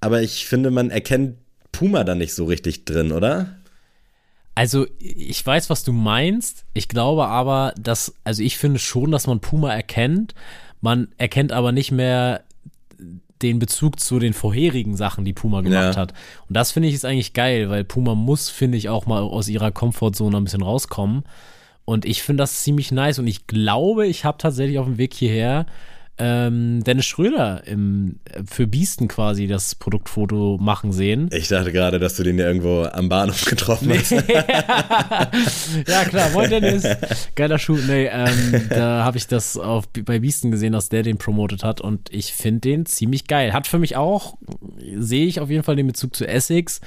aber ich finde, man erkennt Puma da nicht so richtig drin, oder? Also, ich weiß, was du meinst. Ich glaube aber, dass, also ich finde schon, dass man Puma erkennt. Man erkennt aber nicht mehr den Bezug zu den vorherigen Sachen, die Puma gemacht ja. hat. Und das finde ich ist eigentlich geil, weil Puma muss, finde ich, auch mal aus ihrer Komfortzone ein bisschen rauskommen. Und ich finde das ziemlich nice. Und ich glaube, ich habe tatsächlich auf dem Weg hierher ähm, Dennis Schröder im, für Biesten quasi das Produktfoto machen sehen. Ich dachte gerade, dass du den ja irgendwo am Bahnhof getroffen hast. ja, klar, moin Dennis. Geiler Schuh. Nee, ähm, da habe ich das auf, bei Biesten gesehen, dass der den promotet hat und ich finde den ziemlich geil. Hat für mich auch, sehe ich auf jeden Fall den Bezug zu Essex.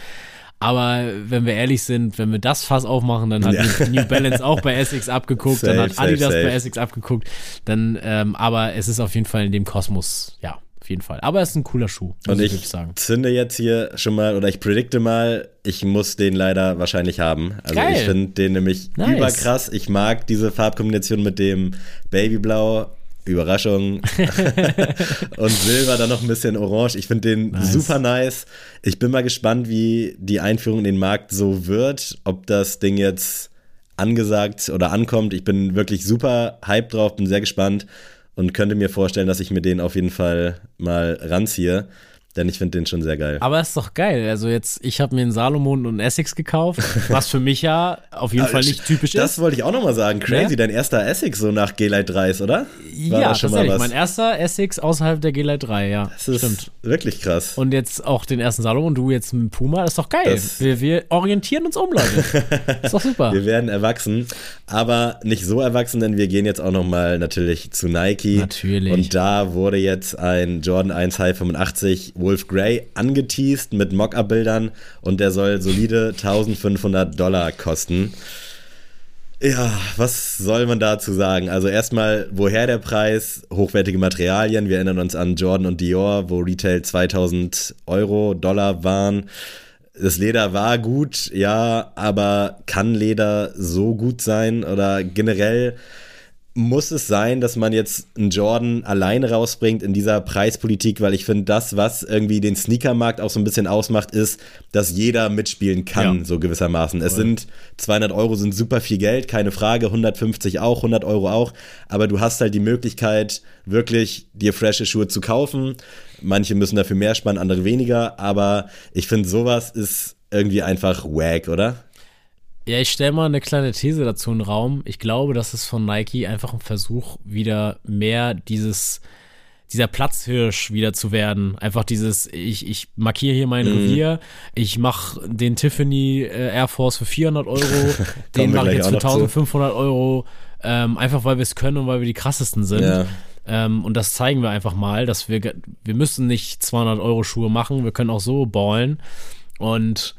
Aber wenn wir ehrlich sind, wenn wir das Fass aufmachen, dann hat ja. New Balance auch bei Essex abgeguckt, safe, dann hat Adidas safe, safe. bei Essex abgeguckt. Dann, ähm, aber es ist auf jeden Fall in dem Kosmos, ja, auf jeden Fall. Aber es ist ein cooler Schuh, muss Und ich, ich sagen. zünde jetzt hier schon mal, oder ich predikte mal, ich muss den leider wahrscheinlich haben. Also Geil. ich finde den nämlich nice. überkrass. Ich mag diese Farbkombination mit dem Babyblau Überraschung. und Silber dann noch ein bisschen orange. Ich finde den nice. super nice. Ich bin mal gespannt, wie die Einführung in den Markt so wird. Ob das Ding jetzt angesagt oder ankommt. Ich bin wirklich super hyped drauf, bin sehr gespannt und könnte mir vorstellen, dass ich mir den auf jeden Fall mal ranziehe. Denn ich finde den schon sehr geil. Aber ist doch geil. Also jetzt, ich habe mir einen Salomon und einen Essex gekauft, was für mich ja auf jeden Fall nicht typisch das ist. Das wollte ich auch nochmal sagen. Crazy, ja? Dein erster Essex so nach G-Lite 3 ist, oder? War ja, tatsächlich. Mein erster Essex außerhalb der G-Lite 3, ja. Das ist Stimmt. wirklich krass. Und jetzt auch den ersten Salomon, du jetzt mit Puma, das ist doch geil. Wir, wir, orientieren uns um, Leute. ist doch super. Wir werden erwachsen, aber nicht so erwachsen, denn wir gehen jetzt auch nochmal natürlich zu Nike. Natürlich. Und da wurde jetzt ein Jordan 1 High 85 Wolf Grey angeteased mit Mockup-Bildern und der soll solide 1500 Dollar kosten. Ja, was soll man dazu sagen? Also erstmal, woher der Preis? Hochwertige Materialien. Wir erinnern uns an Jordan und Dior, wo Retail 2000 Euro, Dollar waren. Das Leder war gut, ja, aber kann Leder so gut sein? Oder generell muss es sein, dass man jetzt einen Jordan alleine rausbringt in dieser Preispolitik, weil ich finde, das, was irgendwie den Sneakermarkt auch so ein bisschen ausmacht, ist, dass jeder mitspielen kann, ja. so gewissermaßen. Es sind 200 Euro sind super viel Geld, keine Frage, 150 auch, 100 Euro auch, aber du hast halt die Möglichkeit, wirklich dir frische Schuhe zu kaufen. Manche müssen dafür mehr sparen, andere weniger, aber ich finde, sowas ist irgendwie einfach wack, oder? Ja, ich stelle mal eine kleine These dazu in den Raum. Ich glaube, das ist von Nike einfach ein Versuch, wieder mehr dieses, dieser Platzhirsch wieder zu werden. Einfach dieses, ich, ich markiere hier mein mhm. Revier, ich mache den Tiffany äh, Air Force für 400 Euro, den mache ich jetzt für 1500 Euro, ähm, einfach weil wir es können und weil wir die krassesten sind. Ja. Ähm, und das zeigen wir einfach mal, dass wir, wir müssen nicht 200 Euro Schuhe machen, wir können auch so ballen. Und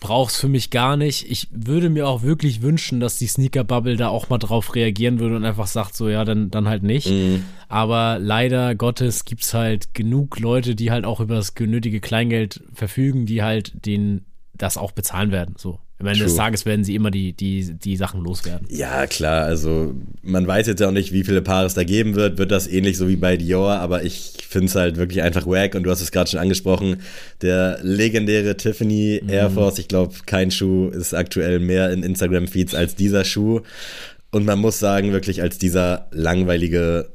brauch's für mich gar nicht. Ich würde mir auch wirklich wünschen, dass die Sneaker-Bubble da auch mal drauf reagieren würde und einfach sagt, so ja, dann, dann halt nicht. Mhm. Aber leider Gottes gibt's halt genug Leute, die halt auch über das genötige Kleingeld verfügen, die halt den das auch bezahlen werden. So. Am Ende True. des Tages werden sie immer die, die, die Sachen loswerden. Ja, klar. Also, man weiß jetzt ja auch nicht, wie viele Paare es da geben wird. Wird das ähnlich so wie bei Dior, aber ich finde es halt wirklich einfach wack. Und du hast es gerade schon angesprochen. Der legendäre Tiffany mhm. Air Force. Ich glaube, kein Schuh ist aktuell mehr in Instagram-Feeds als dieser Schuh. Und man muss sagen, wirklich als dieser langweilige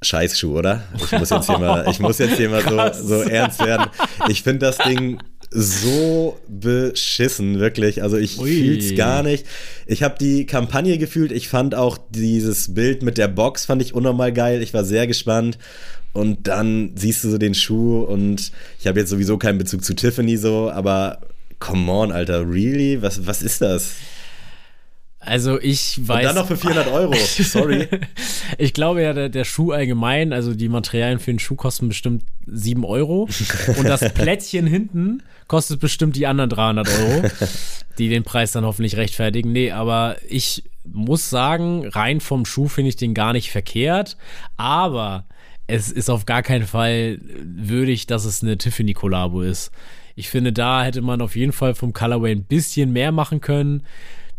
Scheißschuh, oder? Ich muss jetzt hier mal, ich muss jetzt hier mal so, so ernst werden. Ich finde das Ding so beschissen, wirklich. Also ich Ui. fühl's gar nicht. Ich habe die Kampagne gefühlt. Ich fand auch dieses Bild mit der Box fand ich unnormal geil. Ich war sehr gespannt. Und dann siehst du so den Schuh und ich habe jetzt sowieso keinen Bezug zu Tiffany so, aber come on, Alter, really? Was, was ist das? Also ich weiß. Und dann noch für 400 Euro. Sorry. ich glaube ja, der, der, Schuh allgemein, also die Materialien für den Schuh kosten bestimmt 7 Euro. Und das Plättchen hinten kostet bestimmt die anderen 300 Euro, die den Preis dann hoffentlich rechtfertigen. Nee, aber ich muss sagen, rein vom Schuh finde ich den gar nicht verkehrt. Aber es ist auf gar keinen Fall würdig, dass es eine Tiffany-Kollabo ist. Ich finde, da hätte man auf jeden Fall vom Colorway ein bisschen mehr machen können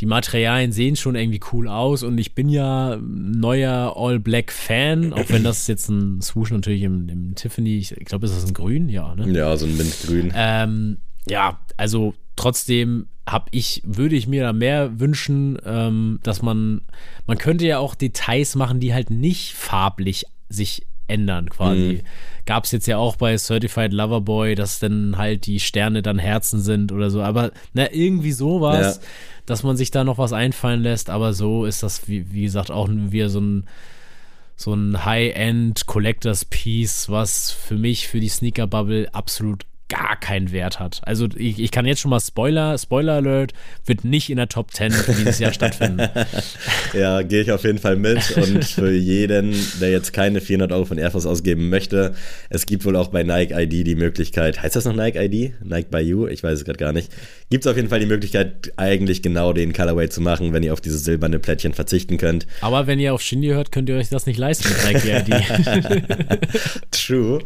die Materialien sehen schon irgendwie cool aus und ich bin ja neuer All-Black-Fan, auch wenn das jetzt ein Swoosh natürlich im, im Tiffany, ich, glaube, ist das ein Grün? Ja, ne? Ja, so ein Mintgrün. Ähm, ja, also trotzdem habe ich, würde ich mir da mehr wünschen, ähm, dass man, man könnte ja auch Details machen, die halt nicht farblich sich ändern quasi. Mhm. Gab es jetzt ja auch bei Certified Loverboy, dass dann halt die Sterne dann Herzen sind oder so. Aber na, irgendwie sowas, ja. dass man sich da noch was einfallen lässt. Aber so ist das, wie, wie gesagt, auch wieder so ein so ein High-End Collectors Piece, was für mich, für die Sneaker Bubble absolut gar keinen Wert hat. Also ich, ich kann jetzt schon mal Spoiler, Spoiler Alert, wird nicht in der Top 10 dieses Jahr stattfinden. ja, gehe ich auf jeden Fall mit und für jeden, der jetzt keine 400 Euro von Air Force ausgeben möchte, es gibt wohl auch bei Nike ID die Möglichkeit, heißt das noch Nike ID? Nike by You? Ich weiß es gerade gar nicht. Gibt es auf jeden Fall die Möglichkeit, eigentlich genau den Colorway zu machen, wenn ihr auf dieses silberne Plättchen verzichten könnt. Aber wenn ihr auf Shindy hört, könnt ihr euch das nicht leisten mit Nike ID. True.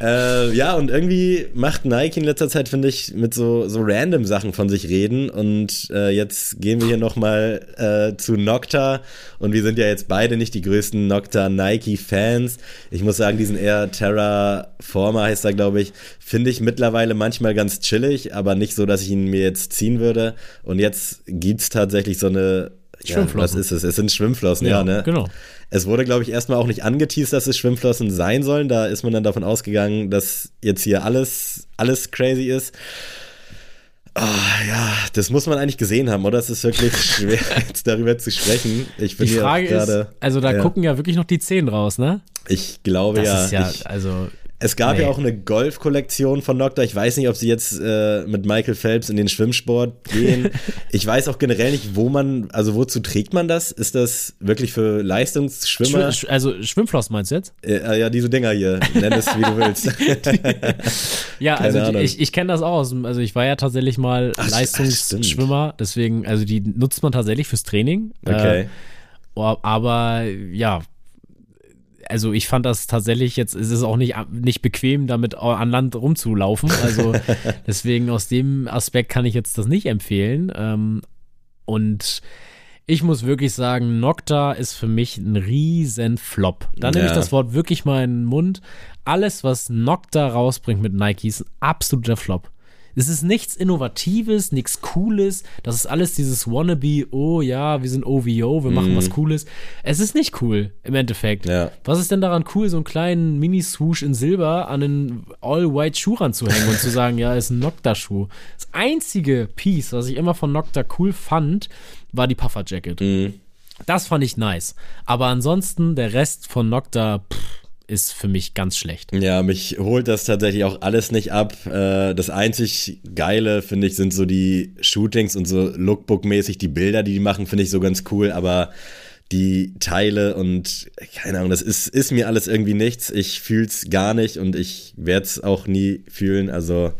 Äh, ja, und irgendwie macht Nike in letzter Zeit, finde ich, mit so, so random Sachen von sich reden. Und äh, jetzt gehen wir hier nochmal äh, zu Nocta. Und wir sind ja jetzt beide nicht die größten Nocta Nike-Fans. Ich muss sagen, diesen eher Terraformer heißt er, glaube ich, finde ich mittlerweile manchmal ganz chillig, aber nicht so, dass ich ihn mir jetzt ziehen würde. Und jetzt gibt es tatsächlich so eine ja, was ist es? Es sind Schwimmflossen, ja, ja ne? Genau. Es wurde, glaube ich, erstmal auch nicht angeteased, dass es Schwimmflossen sein sollen. Da ist man dann davon ausgegangen, dass jetzt hier alles, alles crazy ist. Oh, ja, das muss man eigentlich gesehen haben, oder? Es ist wirklich schwer, jetzt darüber zu sprechen. Ich bin die Frage ist, also da ja. gucken ja wirklich noch die Zehen raus, ne? Ich glaube das ja. Ist ja ich, also es gab nee. ja auch eine Golf-Kollektion von Nocta. Ich weiß nicht, ob sie jetzt äh, mit Michael Phelps in den Schwimmsport gehen. ich weiß auch generell nicht, wo man, also wozu trägt man das? Ist das wirklich für Leistungsschwimmer? Schw also Schwimmfloss meinst du jetzt? Äh, ja, diese Dinger hier. Nenn es, wie du willst. ja, Keine also die, ich, ich kenne das auch. Aus, also ich war ja tatsächlich mal ach, Leistungsschwimmer. Ach, deswegen, also die nutzt man tatsächlich fürs Training. Okay. Äh, aber ja, also ich fand das tatsächlich jetzt, es ist auch nicht, nicht bequem, damit an Land rumzulaufen. Also deswegen aus dem Aspekt kann ich jetzt das nicht empfehlen. Ähm, und ich muss wirklich sagen, Nocta ist für mich ein riesen Flop. Da ja. nehme ich das Wort wirklich mal in den Mund. Alles, was Nocta rausbringt mit Nike, ist ein absoluter Flop. Es ist nichts Innovatives, nichts Cooles. Das ist alles dieses Wannabe, oh ja, wir sind OVO, wir machen mm. was Cooles. Es ist nicht cool im Endeffekt. Ja. Was ist denn daran cool, so einen kleinen Mini-Swoosh in Silber an einen All-White-Schuh ranzuhängen und zu sagen, ja, ist ein Nocta-Schuh? Das einzige Piece, was ich immer von Nocta cool fand, war die Puffer-Jacket. Mm. Das fand ich nice. Aber ansonsten, der Rest von Nocta, pff, ist für mich ganz schlecht. Ja, mich holt das tatsächlich auch alles nicht ab. Äh, das einzig Geile, finde ich, sind so die Shootings und so Lookbook-mäßig die Bilder, die die machen, finde ich so ganz cool, aber die Teile und keine Ahnung, das ist, ist mir alles irgendwie nichts. Ich fühle es gar nicht und ich werde es auch nie fühlen. Also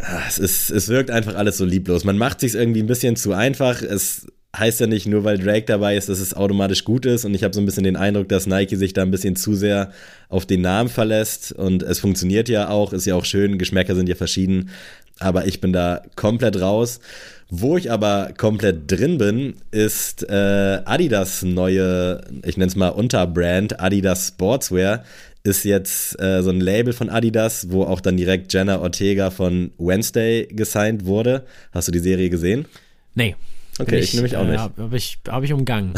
ah, es, ist, es wirkt einfach alles so lieblos. Man macht sich irgendwie ein bisschen zu einfach. Es heißt ja nicht nur, weil Drake dabei ist, dass es automatisch gut ist. Und ich habe so ein bisschen den Eindruck, dass Nike sich da ein bisschen zu sehr auf den Namen verlässt. Und es funktioniert ja auch, ist ja auch schön, Geschmäcker sind ja verschieden. Aber ich bin da komplett raus. Wo ich aber komplett drin bin, ist äh, Adidas neue, ich nenne es mal Unterbrand, Adidas Sportswear, ist jetzt äh, so ein Label von Adidas, wo auch dann direkt Jenna Ortega von Wednesday gesigned wurde. Hast du die Serie gesehen? Nee. Okay, ich, ich nehme mich auch nicht. Äh, Habe ich, hab ich umgangen.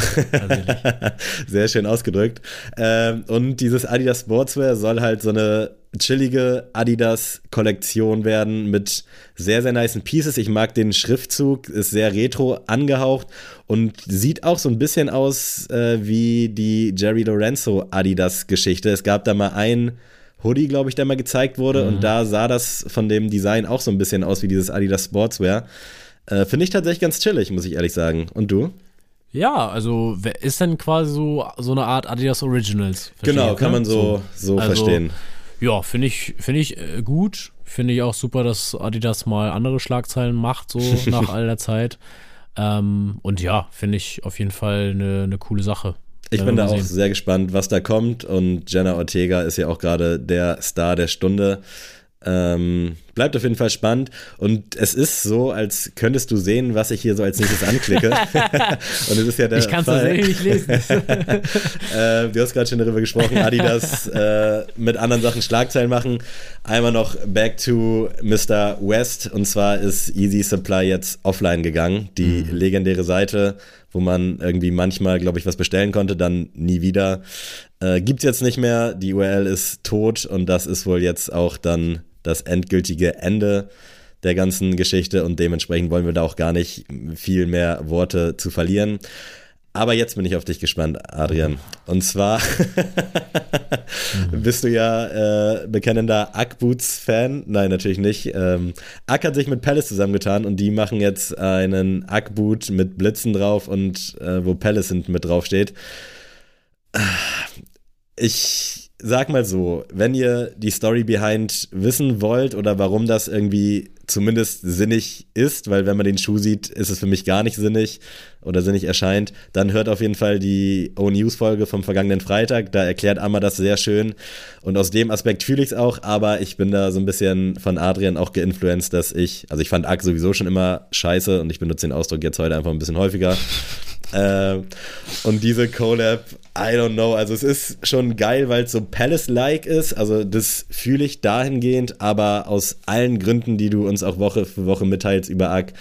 Sehr schön ausgedrückt. Ähm, und dieses Adidas Sportswear soll halt so eine chillige Adidas-Kollektion werden mit sehr, sehr nice Pieces. Ich mag den Schriftzug, ist sehr retro angehaucht und sieht auch so ein bisschen aus äh, wie die Jerry Lorenzo Adidas-Geschichte. Es gab da mal ein Hoodie, glaube ich, der mal gezeigt wurde mhm. und da sah das von dem Design auch so ein bisschen aus wie dieses Adidas Sportswear. Äh, Finde ich tatsächlich ganz chillig, muss ich ehrlich sagen. Und du? Ja, also ist denn quasi so, so eine Art Adidas Originals. Genau, kann man so, so also, verstehen. Ja, finde ich, find ich äh, gut. Finde ich auch super, dass Adidas mal andere Schlagzeilen macht, so nach all der Zeit. Ähm, und ja, finde ich auf jeden Fall eine, eine coole Sache. Ich bin da auch sehr gespannt, was da kommt. Und Jenna Ortega ist ja auch gerade der Star der Stunde. Ähm, bleibt auf jeden Fall spannend. Und es ist so, als könntest du sehen, was ich hier so als nächstes anklicke. und es ist ja der Ich kann es tatsächlich nicht lesen. äh, du hast gerade schon darüber gesprochen, Adidas äh, mit anderen Sachen Schlagzeilen machen. Einmal noch back to Mr. West. Und zwar ist Easy Supply jetzt offline gegangen. Die mhm. legendäre Seite, wo man irgendwie manchmal, glaube ich, was bestellen konnte, dann nie wieder. Äh, Gibt es jetzt nicht mehr. Die URL ist tot und das ist wohl jetzt auch dann das endgültige Ende der ganzen Geschichte und dementsprechend wollen wir da auch gar nicht viel mehr Worte zu verlieren. Aber jetzt bin ich auf dich gespannt, Adrian. Und zwar bist du ja äh, bekennender Ackboots-Fan. Nein, natürlich nicht. Ähm, Ack hat sich mit Palace zusammengetan und die machen jetzt einen Ackboot mit Blitzen drauf und äh, wo Palace hinten mit drauf steht. Ich sag mal so, wenn ihr die Story behind wissen wollt oder warum das irgendwie zumindest sinnig ist, weil wenn man den Schuh sieht, ist es für mich gar nicht sinnig oder sinnig erscheint, dann hört auf jeden Fall die O-News-Folge vom vergangenen Freitag. Da erklärt Amma das sehr schön. Und aus dem Aspekt fühle ich es auch, aber ich bin da so ein bisschen von Adrian auch geinfluenced, dass ich, also ich fand Ack sowieso schon immer scheiße und ich benutze den Ausdruck jetzt heute einfach ein bisschen häufiger. Äh, und diese Collab I don't know. Also es ist schon geil, weil es so Palace-like ist. Also das fühle ich dahingehend, aber aus allen Gründen, die du uns auch Woche für Woche mitteilst über Ack,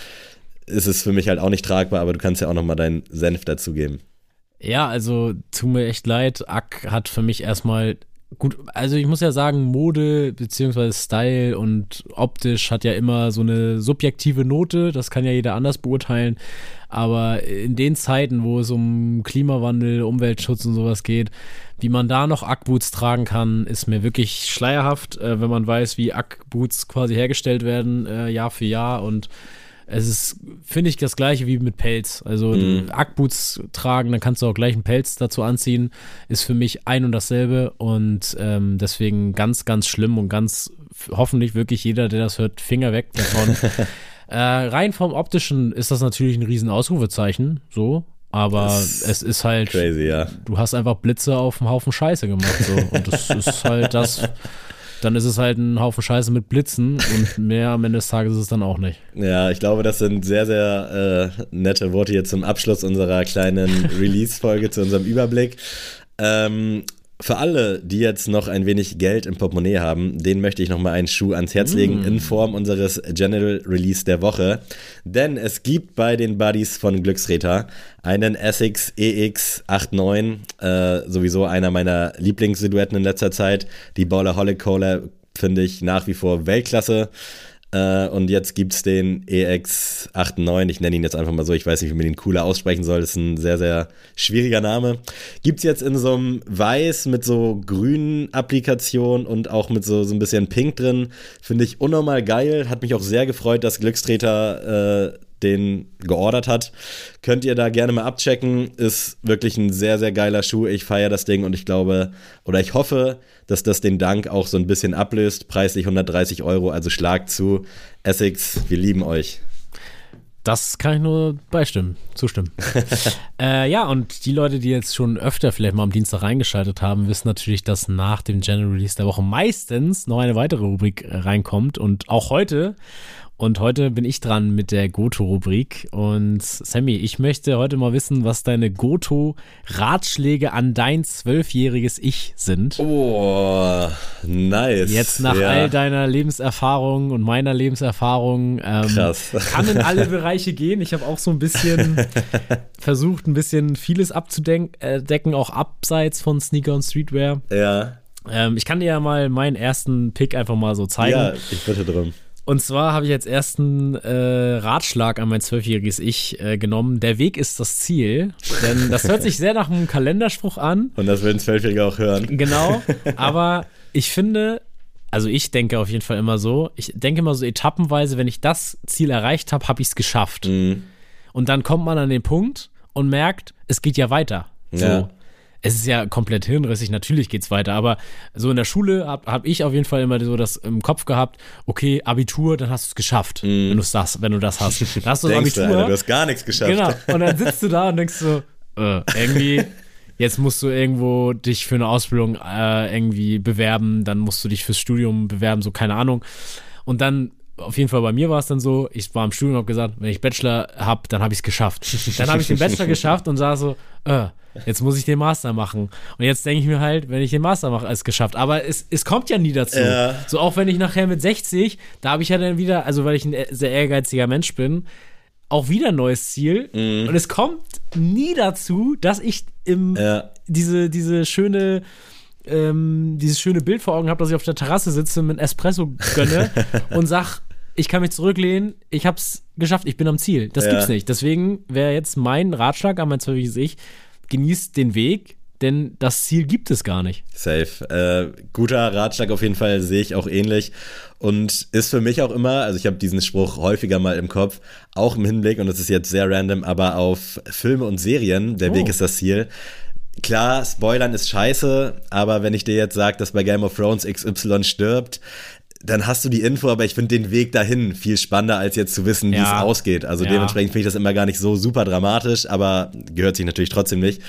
ist es für mich halt auch nicht tragbar, aber du kannst ja auch nochmal deinen Senf dazugeben. Ja, also tut mir echt leid. Ack hat für mich erstmal gut, also ich muss ja sagen, Mode beziehungsweise Style und optisch hat ja immer so eine subjektive Note, das kann ja jeder anders beurteilen. Aber in den Zeiten, wo es um Klimawandel, Umweltschutz und sowas geht, wie man da noch Ackboots tragen kann, ist mir wirklich schleierhaft, äh, wenn man weiß, wie Ackboots quasi hergestellt werden, äh, Jahr für Jahr und es ist, finde ich, das gleiche wie mit Pelz. Also mhm. Ackboots tragen, dann kannst du auch gleich einen Pelz dazu anziehen, ist für mich ein und dasselbe und ähm, deswegen ganz, ganz schlimm und ganz hoffentlich wirklich jeder, der das hört, Finger weg davon. äh, rein vom optischen ist das natürlich ein riesen Ausrufezeichen, so. Aber es ist halt, crazy, ja. du hast einfach Blitze auf einem Haufen Scheiße gemacht. So. Und das ist halt das, dann ist es halt ein Haufen Scheiße mit Blitzen und mehr am Ende des Tages ist es dann auch nicht. Ja, ich glaube, das sind sehr, sehr äh, nette Worte hier zum Abschluss unserer kleinen Release-Folge zu unserem Überblick. Ähm, für alle, die jetzt noch ein wenig Geld im Portemonnaie haben, denen möchte ich nochmal einen Schuh ans Herz legen mm. in Form unseres General Release der Woche. Denn es gibt bei den Buddies von Glücksräter einen Essex EX89, äh, sowieso einer meiner Lieblingssilhouetten in letzter Zeit. Die Baller Holic Cola finde ich nach wie vor Weltklasse. Äh, und jetzt gibt es den EX89, ich nenne ihn jetzt einfach mal so, ich weiß nicht, wie man ihn cooler aussprechen soll, das ist ein sehr, sehr schwieriger Name. Gibt es jetzt in so einem Weiß mit so grünen Applikationen und auch mit so, so ein bisschen Pink drin. Finde ich unnormal geil, hat mich auch sehr gefreut, dass Glückstreter äh, den geordert hat. Könnt ihr da gerne mal abchecken. Ist wirklich ein sehr, sehr geiler Schuh. Ich feiere das Ding und ich glaube oder ich hoffe, dass das den Dank auch so ein bisschen ablöst. Preislich 130 Euro, also schlag zu. Essex, wir lieben euch. Das kann ich nur beistimmen, zustimmen. äh, ja, und die Leute, die jetzt schon öfter vielleicht mal am Dienstag reingeschaltet haben, wissen natürlich, dass nach dem General Release der Woche meistens noch eine weitere Rubrik reinkommt. Und auch heute und heute bin ich dran mit der Goto-Rubrik. Und Sammy, ich möchte heute mal wissen, was deine Goto-Ratschläge an dein zwölfjähriges Ich sind. Oh, nice. Jetzt nach ja. all deiner Lebenserfahrung und meiner Lebenserfahrung ähm, Krass. kann in alle Bereiche gehen. Ich habe auch so ein bisschen versucht, ein bisschen vieles abzudecken, äh, auch abseits von Sneaker und Streetwear. Ja. Ähm, ich kann dir ja mal meinen ersten Pick einfach mal so zeigen. Ja, ich bitte drum. Und zwar habe ich jetzt ersten äh, Ratschlag an mein zwölfjähriges Ich äh, genommen. Der Weg ist das Ziel. Denn das hört sich sehr nach einem Kalenderspruch an. Und das werden Zwölfjährige auch hören. Genau. Aber ich finde, also ich denke auf jeden Fall immer so, ich denke immer so etappenweise, wenn ich das Ziel erreicht habe, habe ich es geschafft. Mhm. Und dann kommt man an den Punkt und merkt, es geht ja weiter. So. Ja es ist ja komplett hirnrissig, natürlich geht's weiter, aber so in der Schule habe hab ich auf jeden Fall immer so das im Kopf gehabt, okay, Abitur, dann hast du es geschafft, mm. wenn, das, wenn du das hast. Dann hast du das Abitur. Du, du hast gar nichts geschafft. Genau, und dann sitzt du da und denkst so, äh, irgendwie, jetzt musst du irgendwo dich für eine Ausbildung äh, irgendwie bewerben, dann musst du dich fürs Studium bewerben, so keine Ahnung. Und dann auf jeden Fall bei mir war es dann so, ich war im Studium und habe gesagt, wenn ich Bachelor habe, dann habe ich es geschafft. Dann habe ich den Bachelor geschafft und sah so, äh, jetzt muss ich den Master machen. Und jetzt denke ich mir halt, wenn ich den Master mache, ist es geschafft. Aber es, es kommt ja nie dazu. Ja. So auch wenn ich nachher mit 60, da habe ich ja dann wieder, also weil ich ein sehr ehrgeiziger Mensch bin, auch wieder ein neues Ziel. Mhm. Und es kommt nie dazu, dass ich im, ja. diese, diese schöne ähm, dieses schöne Bild vor Augen habe, dass ich auf der Terrasse sitze, mit Espresso gönne und sag, ich kann mich zurücklehnen, ich hab's geschafft, ich bin am Ziel. Das ja. gibt's nicht. Deswegen wäre jetzt mein Ratschlag an mein zwölfjähriges Ich, genießt den Weg, denn das Ziel gibt es gar nicht. Safe. Äh, guter Ratschlag auf jeden Fall, sehe ich auch ähnlich. Und ist für mich auch immer, also ich habe diesen Spruch häufiger mal im Kopf, auch im Hinblick, und das ist jetzt sehr random, aber auf Filme und Serien, der oh. Weg ist das Ziel. Klar, Spoilern ist scheiße, aber wenn ich dir jetzt sage, dass bei Game of Thrones XY stirbt, dann hast du die Info, aber ich finde den Weg dahin viel spannender, als jetzt zu wissen, wie ja. es ausgeht. Also ja. dementsprechend finde ich das immer gar nicht so super dramatisch, aber gehört sich natürlich trotzdem nicht.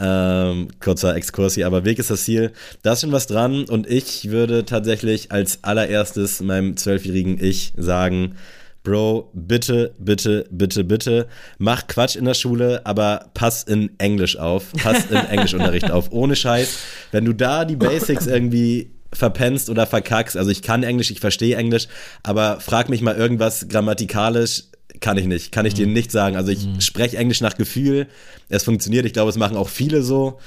Ähm, kurzer Exkurs hier, aber Weg ist das Ziel. Da ist schon was dran und ich würde tatsächlich als allererstes meinem zwölfjährigen Ich sagen, Bro, bitte, bitte, bitte, bitte, mach Quatsch in der Schule, aber pass in Englisch auf. Pass in Englischunterricht auf. Ohne Scheiß. Wenn du da die Basics irgendwie verpennst oder verkackst, also ich kann Englisch, ich verstehe Englisch, aber frag mich mal irgendwas grammatikalisch, kann ich nicht, kann ich dir mhm. nicht sagen. Also ich mhm. spreche Englisch nach Gefühl, es funktioniert, ich glaube, es machen auch viele so.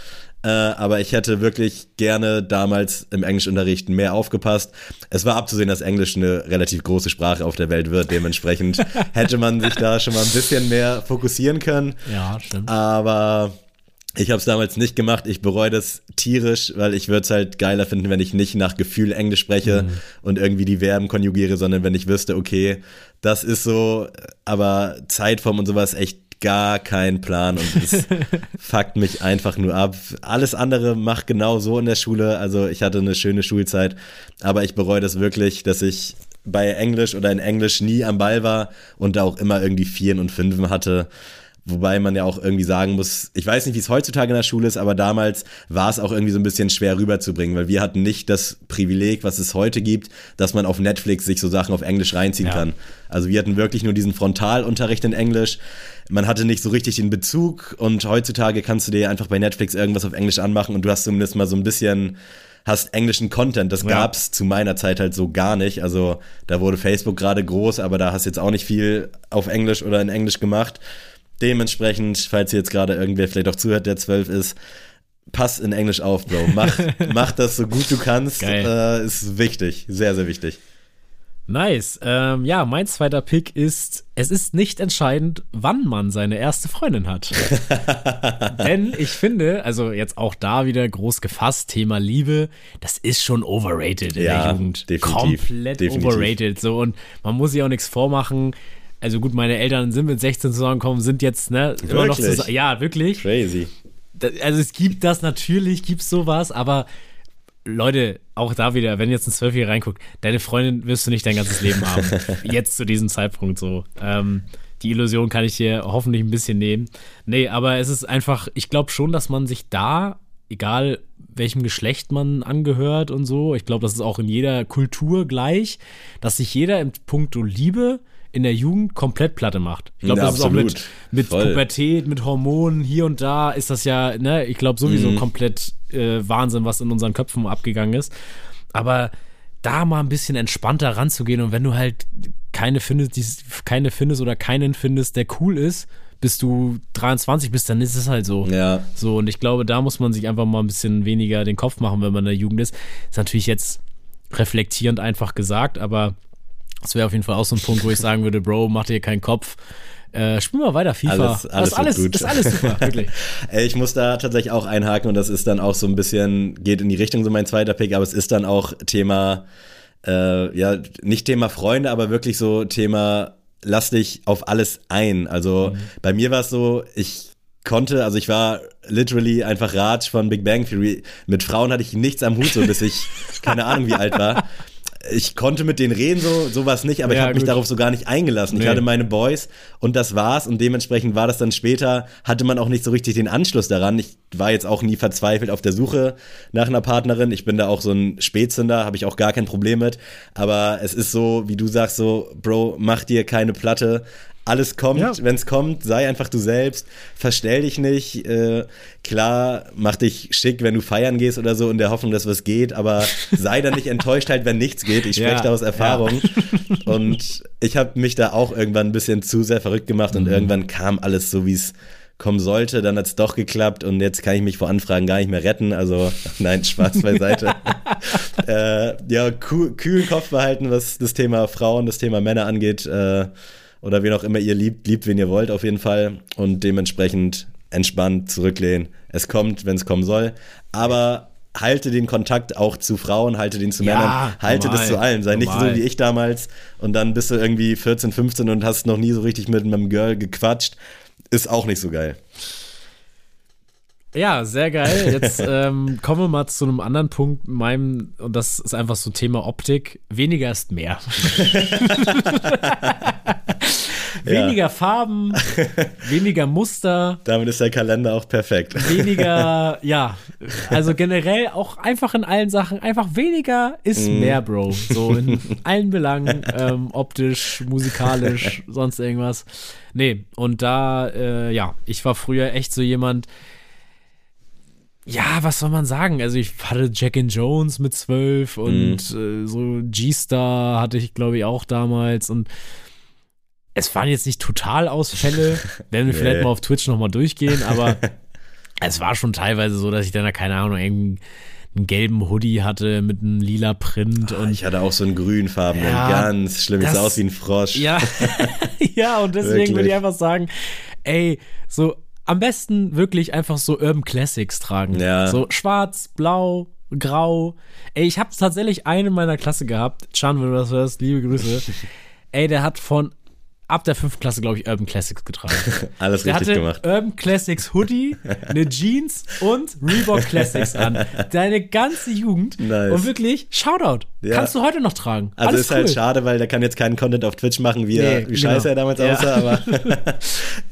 Äh, aber ich hätte wirklich gerne damals im Englischunterricht mehr aufgepasst. Es war abzusehen, dass Englisch eine relativ große Sprache auf der Welt wird. Dementsprechend hätte man sich da schon mal ein bisschen mehr fokussieren können. Ja, stimmt. Aber ich habe es damals nicht gemacht. Ich bereue das tierisch, weil ich würde es halt geiler finden, wenn ich nicht nach Gefühl Englisch spreche mhm. und irgendwie die Verben konjugiere, sondern wenn ich wüsste, okay, das ist so, aber Zeitform und sowas echt gar keinen Plan und es fuckt mich einfach nur ab. Alles andere macht genau so in der Schule. Also ich hatte eine schöne Schulzeit, aber ich bereue das wirklich, dass ich bei Englisch oder in Englisch nie am Ball war und da auch immer irgendwie Vieren und Fünfen hatte. Wobei man ja auch irgendwie sagen muss, ich weiß nicht, wie es heutzutage in der Schule ist, aber damals war es auch irgendwie so ein bisschen schwer rüberzubringen, weil wir hatten nicht das Privileg, was es heute gibt, dass man auf Netflix sich so Sachen auf Englisch reinziehen ja. kann. Also wir hatten wirklich nur diesen Frontalunterricht in Englisch. Man hatte nicht so richtig den Bezug und heutzutage kannst du dir einfach bei Netflix irgendwas auf Englisch anmachen und du hast zumindest mal so ein bisschen hast englischen Content. Das ja. gab's zu meiner Zeit halt so gar nicht. Also da wurde Facebook gerade groß, aber da hast du jetzt auch nicht viel auf Englisch oder in Englisch gemacht. Dementsprechend, falls ihr jetzt gerade irgendwer vielleicht auch zuhört, der zwölf ist, pass in Englisch auf, Bro. Mach, mach das so gut du kannst. Äh, ist wichtig, sehr, sehr wichtig. Nice. Ähm, ja, mein zweiter Pick ist, es ist nicht entscheidend, wann man seine erste Freundin hat. Denn ich finde, also jetzt auch da wieder groß gefasst, Thema Liebe, das ist schon overrated in ja, der Jugend. Definitiv, Komplett definitiv. overrated. So, und man muss sich auch nichts vormachen also gut, meine Eltern sind mit 16 zusammengekommen, sind jetzt ne, immer noch zusammen. Ja, wirklich. Crazy. Also es gibt das natürlich, gibt sowas, aber Leute, auch da wieder, wenn jetzt ein Zwölfjähriger reinguckt, deine Freundin wirst du nicht dein ganzes Leben haben. jetzt zu diesem Zeitpunkt so. Ähm, die Illusion kann ich dir hoffentlich ein bisschen nehmen. Nee, aber es ist einfach, ich glaube schon, dass man sich da, egal welchem Geschlecht man angehört und so, ich glaube, das ist auch in jeder Kultur gleich, dass sich jeder im Punkto Liebe in der Jugend komplett Platte macht. Ich glaube, ja, das absolut. ist auch mit, mit Pubertät, mit Hormonen, hier und da ist das ja, ne, ich glaube sowieso mhm. komplett äh, Wahnsinn, was in unseren Köpfen abgegangen ist. Aber da mal ein bisschen entspannter ranzugehen und wenn du halt keine findest, die, keine findest oder keinen findest, der cool ist, bis du 23 bist, dann ist es halt so. Ja. So, und ich glaube, da muss man sich einfach mal ein bisschen weniger den Kopf machen, wenn man in der Jugend ist. Ist natürlich jetzt reflektierend einfach gesagt, aber das wäre auf jeden Fall auch so ein Punkt, wo ich sagen würde, Bro, mach dir keinen Kopf. Äh, spiel mal weiter FIFA. Alles, alles, ist alles, gut. ist alles super, wirklich. ich muss da tatsächlich auch einhaken und das ist dann auch so ein bisschen, geht in die Richtung so mein zweiter Pick, aber es ist dann auch Thema, äh, ja, nicht Thema Freunde, aber wirklich so Thema, lass dich auf alles ein. Also mhm. bei mir war es so, ich konnte, also ich war literally einfach Ratsch von Big Bang Theory. Mit Frauen hatte ich nichts am Hut, so bis ich keine Ahnung wie alt war ich konnte mit denen reden, so sowas nicht, aber ja, ich habe mich darauf so gar nicht eingelassen. Nee. Ich hatte meine Boys und das war's und dementsprechend war das dann später, hatte man auch nicht so richtig den Anschluss daran. Ich war jetzt auch nie verzweifelt auf der Suche nach einer Partnerin. Ich bin da auch so ein Spätzünder, habe ich auch gar kein Problem mit. Aber es ist so, wie du sagst, so, Bro, mach dir keine Platte alles kommt, ja. wenn es kommt, sei einfach du selbst, verstell dich nicht. Äh, klar, mach dich schick, wenn du feiern gehst oder so, in der Hoffnung, dass was geht, aber sei dann nicht enttäuscht halt, wenn nichts geht. Ich spreche ja. da aus Erfahrung. Ja. Und ich habe mich da auch irgendwann ein bisschen zu sehr verrückt gemacht und mhm. irgendwann kam alles so, wie es kommen sollte, dann hat es doch geklappt und jetzt kann ich mich vor Anfragen gar nicht mehr retten. Also, nein, Spaß beiseite. äh, ja, kühlen Kopf behalten, was das Thema Frauen, das Thema Männer angeht. Äh, oder wen auch immer ihr liebt, liebt, wen ihr wollt auf jeden Fall. Und dementsprechend entspannt zurücklehnen. Es kommt, wenn es kommen soll. Aber halte den Kontakt auch zu Frauen, halte den zu ja, Männern, halte normal, das zu allen. Sei normal. nicht so wie ich damals und dann bist du irgendwie 14, 15 und hast noch nie so richtig mit einem Girl gequatscht. Ist auch nicht so geil. Ja, sehr geil. Jetzt ähm, kommen wir mal zu einem anderen Punkt, meinem, und das ist einfach so Thema Optik. Weniger ist mehr. weniger ja. Farben, weniger Muster. Damit ist der Kalender auch perfekt. Weniger, ja, also generell auch einfach in allen Sachen, einfach weniger ist mm. mehr, Bro. So in allen Belangen, ähm, optisch, musikalisch, sonst irgendwas. Nee, und da, äh, ja, ich war früher echt so jemand, ja, was soll man sagen? Also ich hatte Jack and Jones mit zwölf und mm. äh, so G-Star hatte ich, glaube ich, auch damals und es waren jetzt nicht Totalausfälle, werden wir nee. vielleicht mal auf Twitch nochmal durchgehen, aber es war schon teilweise so, dass ich dann da, keine Ahnung, einen, einen gelben Hoodie hatte mit einem lila Print. Oh, und ich hatte auch so einen grünfarbenen, ja, ganz schlimm, ich sah aus wie ein Frosch. Ja, ja und deswegen würde ich einfach sagen, ey, so am besten wirklich einfach so Urban Classics tragen. Ja. So schwarz, blau, grau. Ey, ich habe tatsächlich einen in meiner Klasse gehabt. Chan, wenn du das hörst, liebe Grüße. Ey, der hat von ab der fünften Klasse, glaube ich, Urban Classics getragen. Alles der richtig hatte gemacht. Urban Classics Hoodie, eine Jeans und Reebok Classics an. Deine ganze Jugend. Nice. Und wirklich, Shoutout. Ja. Kannst du heute noch tragen. Also Alles ist halt cool. halt schade, weil der kann jetzt keinen Content auf Twitch machen, wie, nee, er, wie genau. scheiße er damals ja. aussah, aber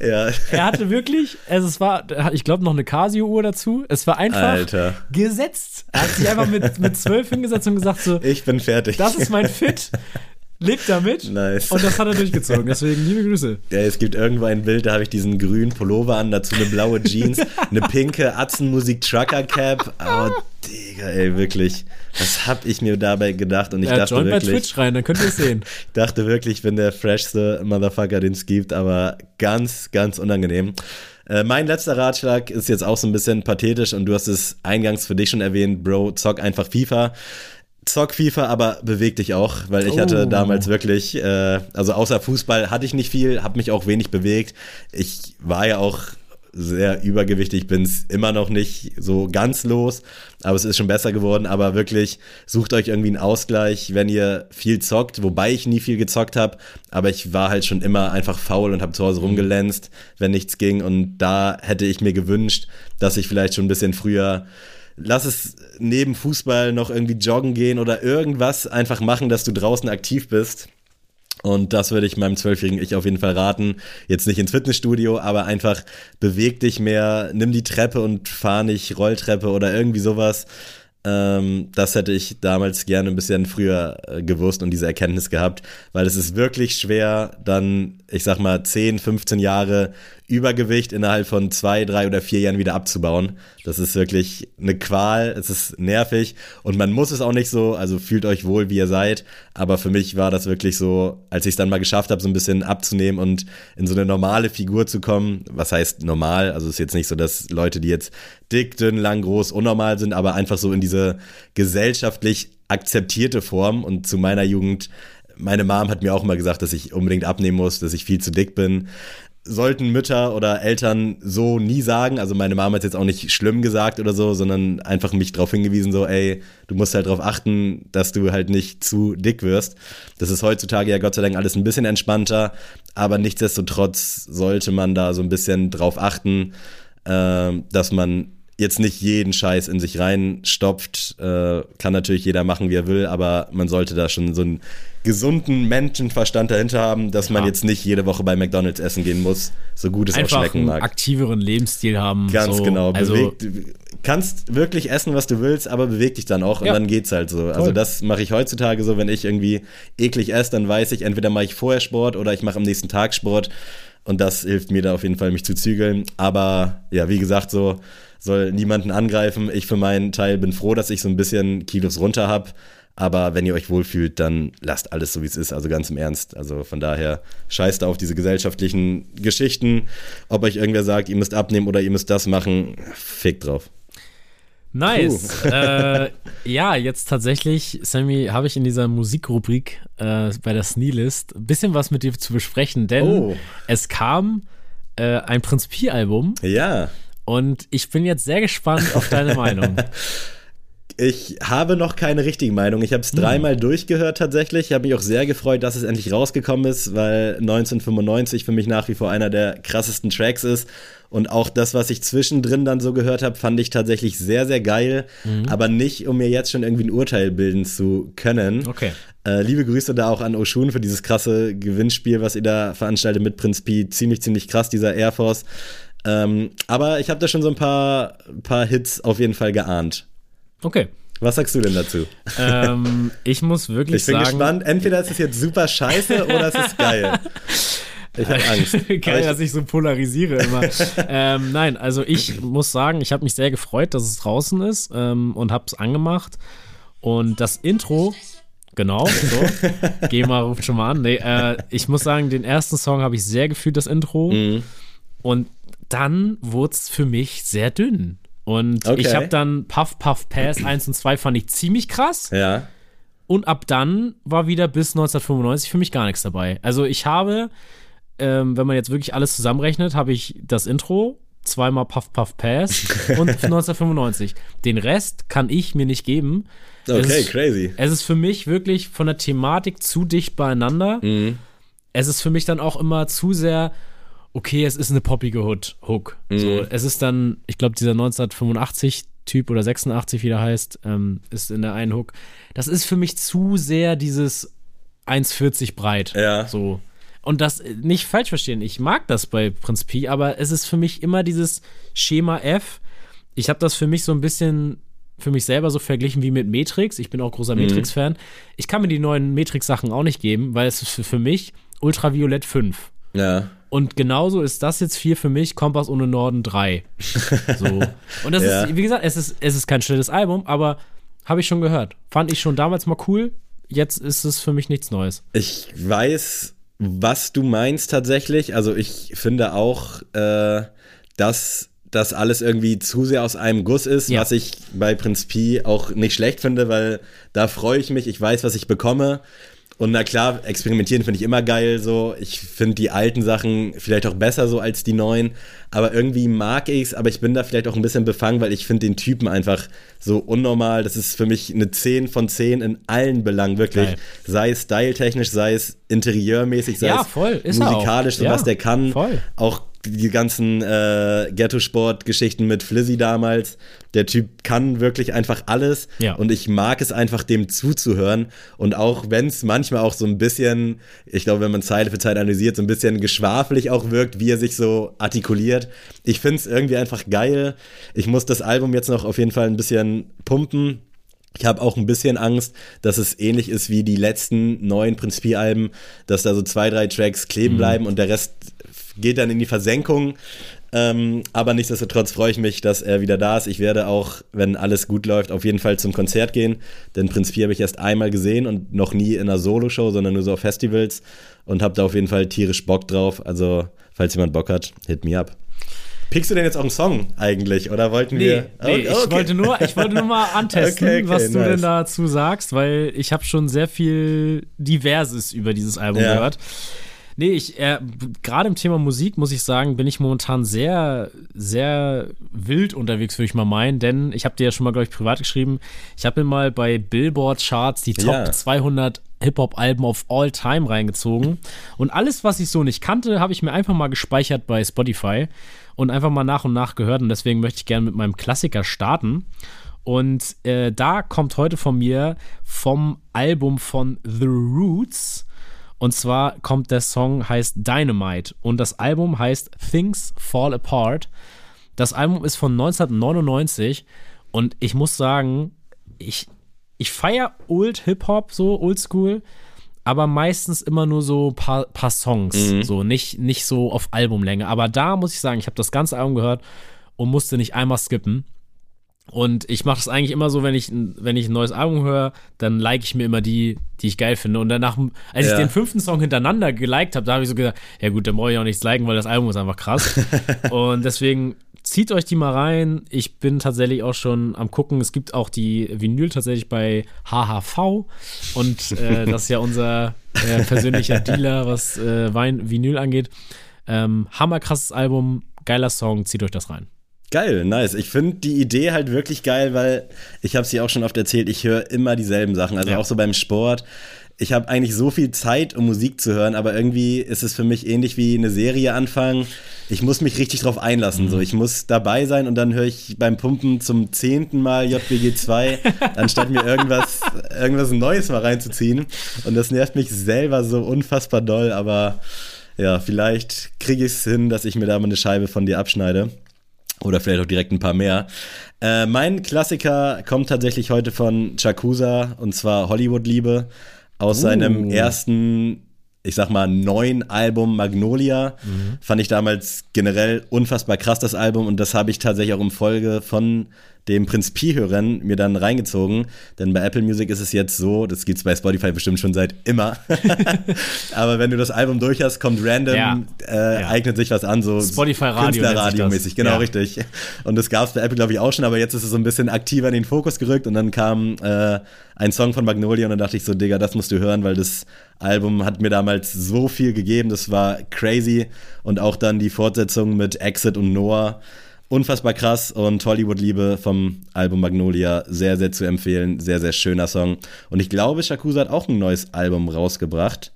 ja. Er hatte wirklich, also es war, ich glaube, noch eine Casio-Uhr dazu. Es war einfach Alter. gesetzt. Er hat sich einfach mit, mit zwölf hingesetzt und gesagt so, ich bin fertig. Das ist mein Fit lebt damit. Nice. Und das hat er durchgezogen. Deswegen liebe Grüße. Ja, es gibt irgendwo ein Bild, da habe ich diesen grünen Pullover an, dazu eine blaue Jeans, eine pinke Atzenmusik Trucker Cap. Oh, Digga, ey, wirklich. Was hab ich mir dabei gedacht? Und ich ja, dachte join wirklich. bei Twitch rein, dann könnt ihr es sehen. ich dachte wirklich, ich bin der freshste Motherfucker, den es gibt, aber ganz, ganz unangenehm. Äh, mein letzter Ratschlag ist jetzt auch so ein bisschen pathetisch und du hast es eingangs für dich schon erwähnt, Bro, zock einfach FIFA zock FIFA, aber beweg dich auch, weil ich oh. hatte damals wirklich, äh, also außer Fußball hatte ich nicht viel, habe mich auch wenig bewegt. Ich war ja auch sehr übergewichtig, bin es immer noch nicht so ganz los, aber es ist schon besser geworden. Aber wirklich, sucht euch irgendwie einen Ausgleich, wenn ihr viel zockt, wobei ich nie viel gezockt habe, aber ich war halt schon immer einfach faul und habe zu Hause mhm. rumgelänzt, wenn nichts ging. Und da hätte ich mir gewünscht, dass ich vielleicht schon ein bisschen früher lass es neben Fußball noch irgendwie joggen gehen oder irgendwas einfach machen, dass du draußen aktiv bist. Und das würde ich meinem zwölfjährigen Ich auf jeden Fall raten. Jetzt nicht ins Fitnessstudio, aber einfach beweg dich mehr, nimm die Treppe und fahr nicht Rolltreppe oder irgendwie sowas. Ähm, das hätte ich damals gerne ein bisschen früher äh, gewusst und diese Erkenntnis gehabt, weil es ist wirklich schwer, dann, ich sag mal, 10, 15 Jahre Übergewicht innerhalb von zwei, drei oder vier Jahren wieder abzubauen. Das ist wirklich eine Qual, es ist nervig und man muss es auch nicht so, also fühlt euch wohl, wie ihr seid. Aber für mich war das wirklich so, als ich es dann mal geschafft habe, so ein bisschen abzunehmen und in so eine normale Figur zu kommen. Was heißt normal? Also es ist jetzt nicht so, dass Leute, die jetzt dick, dünn, lang, groß, unnormal sind, aber einfach so in diese gesellschaftlich akzeptierte Form. Und zu meiner Jugend meine Mom hat mir auch immer gesagt, dass ich unbedingt abnehmen muss, dass ich viel zu dick bin sollten Mütter oder Eltern so nie sagen. Also meine Mama hat jetzt auch nicht schlimm gesagt oder so, sondern einfach mich darauf hingewiesen, so, ey, du musst halt darauf achten, dass du halt nicht zu dick wirst. Das ist heutzutage ja Gott sei Dank alles ein bisschen entspannter, aber nichtsdestotrotz sollte man da so ein bisschen drauf achten, äh, dass man jetzt nicht jeden Scheiß in sich reinstopft. Äh, kann natürlich jeder machen, wie er will, aber man sollte da schon so einen gesunden Menschenverstand dahinter haben, dass ja. man jetzt nicht jede Woche bei McDonalds essen gehen muss, so gut es Einfach auch schmecken mag. Einen aktiveren Lebensstil haben. Ganz so. genau. Also bewegt, kannst wirklich essen, was du willst, aber beweg dich dann auch und ja. dann geht's halt so. Also das mache ich heutzutage so, wenn ich irgendwie eklig esse, dann weiß ich, entweder mache ich vorher Sport oder ich mache am nächsten Tag Sport. Und das hilft mir da auf jeden Fall, mich zu zügeln. Aber ja, wie gesagt, so soll niemanden angreifen. Ich für meinen Teil bin froh, dass ich so ein bisschen Kilos runter habe. Aber wenn ihr euch wohlfühlt, dann lasst alles so, wie es ist. Also ganz im Ernst. Also von daher scheißt auf diese gesellschaftlichen Geschichten. Ob euch irgendwer sagt, ihr müsst abnehmen oder ihr müsst das machen, fickt drauf. Nice. äh, ja, jetzt tatsächlich, Sammy, habe ich in dieser Musikrubrik äh, bei der Sneelist ein bisschen was mit dir zu besprechen, denn oh. es kam äh, ein Prinz Pi-Album. Ja. Und ich bin jetzt sehr gespannt auf deine Meinung. Ich habe noch keine richtige Meinung. Ich habe es hm. dreimal durchgehört tatsächlich. Ich habe mich auch sehr gefreut, dass es endlich rausgekommen ist, weil 1995 für mich nach wie vor einer der krassesten Tracks ist. Und auch das, was ich zwischendrin dann so gehört habe, fand ich tatsächlich sehr, sehr geil. Mhm. Aber nicht, um mir jetzt schon irgendwie ein Urteil bilden zu können. Okay. Äh, liebe Grüße da auch an Oshun für dieses krasse Gewinnspiel, was ihr da veranstaltet mit Prinz Pi. Ziemlich, ziemlich krass, dieser Air Force. Ähm, aber ich habe da schon so ein paar, paar Hits auf jeden Fall geahnt. Okay. Was sagst du denn dazu? Ähm, ich muss wirklich sagen. Ich bin sagen, gespannt. Entweder ist es jetzt super scheiße oder es ist geil. Ich habe Angst. Geil, dass ich so polarisiere immer. ähm, nein, also ich muss sagen, ich habe mich sehr gefreut, dass es draußen ist ähm, und habe es angemacht. Und das Intro, genau, so. GEMA ruft schon mal an. Nee, äh, ich muss sagen, den ersten Song habe ich sehr gefühlt, das Intro. Mhm. Und dann wurde es für mich sehr dünn. Und okay. ich habe dann Puff Puff Pass 1 und 2 fand ich ziemlich krass. Ja. Und ab dann war wieder bis 1995 für mich gar nichts dabei. Also ich habe, ähm, wenn man jetzt wirklich alles zusammenrechnet, habe ich das Intro, zweimal Puff Puff Pass und 1995. Den Rest kann ich mir nicht geben. Okay, es ist, crazy. Es ist für mich wirklich von der Thematik zu dicht beieinander. Mhm. Es ist für mich dann auch immer zu sehr okay, es ist eine poppige Hood, Hook. Mhm. So, es ist dann, ich glaube, dieser 1985 Typ oder 86, wie der heißt, ähm, ist in der einen Hook. Das ist für mich zu sehr dieses 1,40 breit. Ja. So. Und das nicht falsch verstehen, ich mag das bei Prinz Pi, aber es ist für mich immer dieses Schema F. Ich habe das für mich so ein bisschen für mich selber so verglichen wie mit Matrix. Ich bin auch großer mhm. Matrix-Fan. Ich kann mir die neuen Matrix-Sachen auch nicht geben, weil es ist für, für mich Ultraviolett 5. Ja. Und genauso ist das jetzt vier für mich, Kompass ohne Norden 3. So. Und das ja. ist, wie gesagt, es ist, es ist kein schnelles Album, aber habe ich schon gehört. Fand ich schon damals mal cool. Jetzt ist es für mich nichts Neues. Ich weiß, was du meinst tatsächlich. Also ich finde auch, äh, dass das alles irgendwie zu sehr aus einem Guss ist, ja. was ich bei Prinz Pi auch nicht schlecht finde, weil da freue ich mich, ich weiß, was ich bekomme. Und na klar, experimentieren finde ich immer geil so. Ich finde die alten Sachen vielleicht auch besser so als die neuen. Aber irgendwie mag ich es, aber ich bin da vielleicht auch ein bisschen befangen, weil ich finde den Typen einfach so unnormal. Das ist für mich eine 10 von 10 in allen Belangen, wirklich. Geil. Sei es styletechnisch, sei es interieurmäßig, sei ja, es voll, musikalisch, so ja, was der kann. Voll. Auch die ganzen äh, Ghetto-Sport-Geschichten mit Flizzy damals. Der Typ kann wirklich einfach alles. Ja. Und ich mag es einfach, dem zuzuhören. Und auch wenn es manchmal auch so ein bisschen, ich glaube, wenn man Zeile für Zeit analysiert, so ein bisschen geschwafelig auch wirkt, wie er sich so artikuliert. Ich finde es irgendwie einfach geil. Ich muss das Album jetzt noch auf jeden Fall ein bisschen pumpen. Ich habe auch ein bisschen Angst, dass es ähnlich ist wie die letzten neuen Prinzipie-Alben, dass da so zwei, drei Tracks kleben mhm. bleiben und der Rest geht dann in die Versenkung. Ähm, aber nichtsdestotrotz freue ich mich, dass er wieder da ist. Ich werde auch, wenn alles gut läuft, auf jeden Fall zum Konzert gehen. Denn Prinz 4 habe ich erst einmal gesehen und noch nie in einer Soloshow, sondern nur so auf Festivals. Und habe da auf jeden Fall tierisch Bock drauf. Also, falls jemand Bock hat, hit me up. Pickst du denn jetzt auch einen Song eigentlich? Oder wollten nee, wir. Nee, okay. ich, wollte nur, ich wollte nur mal antesten, okay, okay, was du nice. denn dazu sagst, weil ich habe schon sehr viel Diverses über dieses Album ja. gehört. Nee, ich, äh, gerade im Thema Musik muss ich sagen, bin ich momentan sehr, sehr wild unterwegs, würde ich mal meinen, denn ich habe dir ja schon mal, glaube ich, privat geschrieben, ich habe mir mal bei Billboard Charts die Top ja. 200 Hip-Hop-Alben of All Time reingezogen und alles, was ich so nicht kannte, habe ich mir einfach mal gespeichert bei Spotify und einfach mal nach und nach gehört und deswegen möchte ich gerne mit meinem Klassiker starten. Und äh, da kommt heute von mir vom Album von The Roots und zwar kommt der Song heißt Dynamite und das Album heißt Things Fall Apart. Das Album ist von 1999 und ich muss sagen, ich, ich feiere Old Hip-Hop, so Oldschool, aber meistens immer nur so ein paar, paar Songs, mhm. so nicht, nicht so auf Albumlänge. Aber da muss ich sagen, ich habe das ganze Album gehört und musste nicht einmal skippen. Und ich mache das eigentlich immer so, wenn ich, wenn ich ein neues Album höre, dann like ich mir immer die, die ich geil finde. Und danach, als ja. ich den fünften Song hintereinander geliked habe, da habe ich so gesagt, ja gut, dann brauche ich auch nichts liken, weil das Album ist einfach krass. und deswegen zieht euch die mal rein. Ich bin tatsächlich auch schon am gucken. Es gibt auch die Vinyl tatsächlich bei HHV. Und äh, das ist ja unser äh, persönlicher Dealer, was äh, Wein Vinyl angeht. Ähm, hammerkrasses Album, geiler Song, zieht euch das rein. Geil, nice. Ich finde die Idee halt wirklich geil, weil ich habe ja auch schon oft erzählt, ich höre immer dieselben Sachen. Also ja. auch so beim Sport. Ich habe eigentlich so viel Zeit, um Musik zu hören, aber irgendwie ist es für mich ähnlich wie eine Serie anfangen. Ich muss mich richtig drauf einlassen. Mhm. So, ich muss dabei sein und dann höre ich beim Pumpen zum zehnten Mal JBG 2, anstatt mir irgendwas, irgendwas Neues mal reinzuziehen. Und das nervt mich selber so unfassbar doll, aber ja, vielleicht kriege ich es hin, dass ich mir da mal eine Scheibe von dir abschneide. Oder vielleicht auch direkt ein paar mehr. Äh, mein Klassiker kommt tatsächlich heute von Chakusa und zwar Hollywood-Liebe aus uh. seinem ersten, ich sag mal, neuen Album Magnolia. Mhm. Fand ich damals generell unfassbar krass, das Album. Und das habe ich tatsächlich auch im Folge von dem Prinz Pi-Hörern mir dann reingezogen. Denn bei Apple Music ist es jetzt so, das gibt's bei Spotify bestimmt schon seit immer. Aber wenn du das Album durch hast, kommt random, ja. Äh, ja. eignet sich was an, so Spotify-Radio. mäßig genau, ja. richtig. Und das gab's bei Apple, glaube ich, auch schon, aber jetzt ist es so ein bisschen aktiver in den Fokus gerückt und dann kam äh, ein Song von Magnolia und dann dachte ich so, Digga, das musst du hören, weil das Album hat mir damals so viel gegeben, das war crazy. Und auch dann die Fortsetzung mit Exit und Noah unfassbar krass und Hollywood-Liebe vom Album Magnolia sehr, sehr zu empfehlen. Sehr, sehr schöner Song. Und ich glaube, Shakusa hat auch ein neues Album rausgebracht.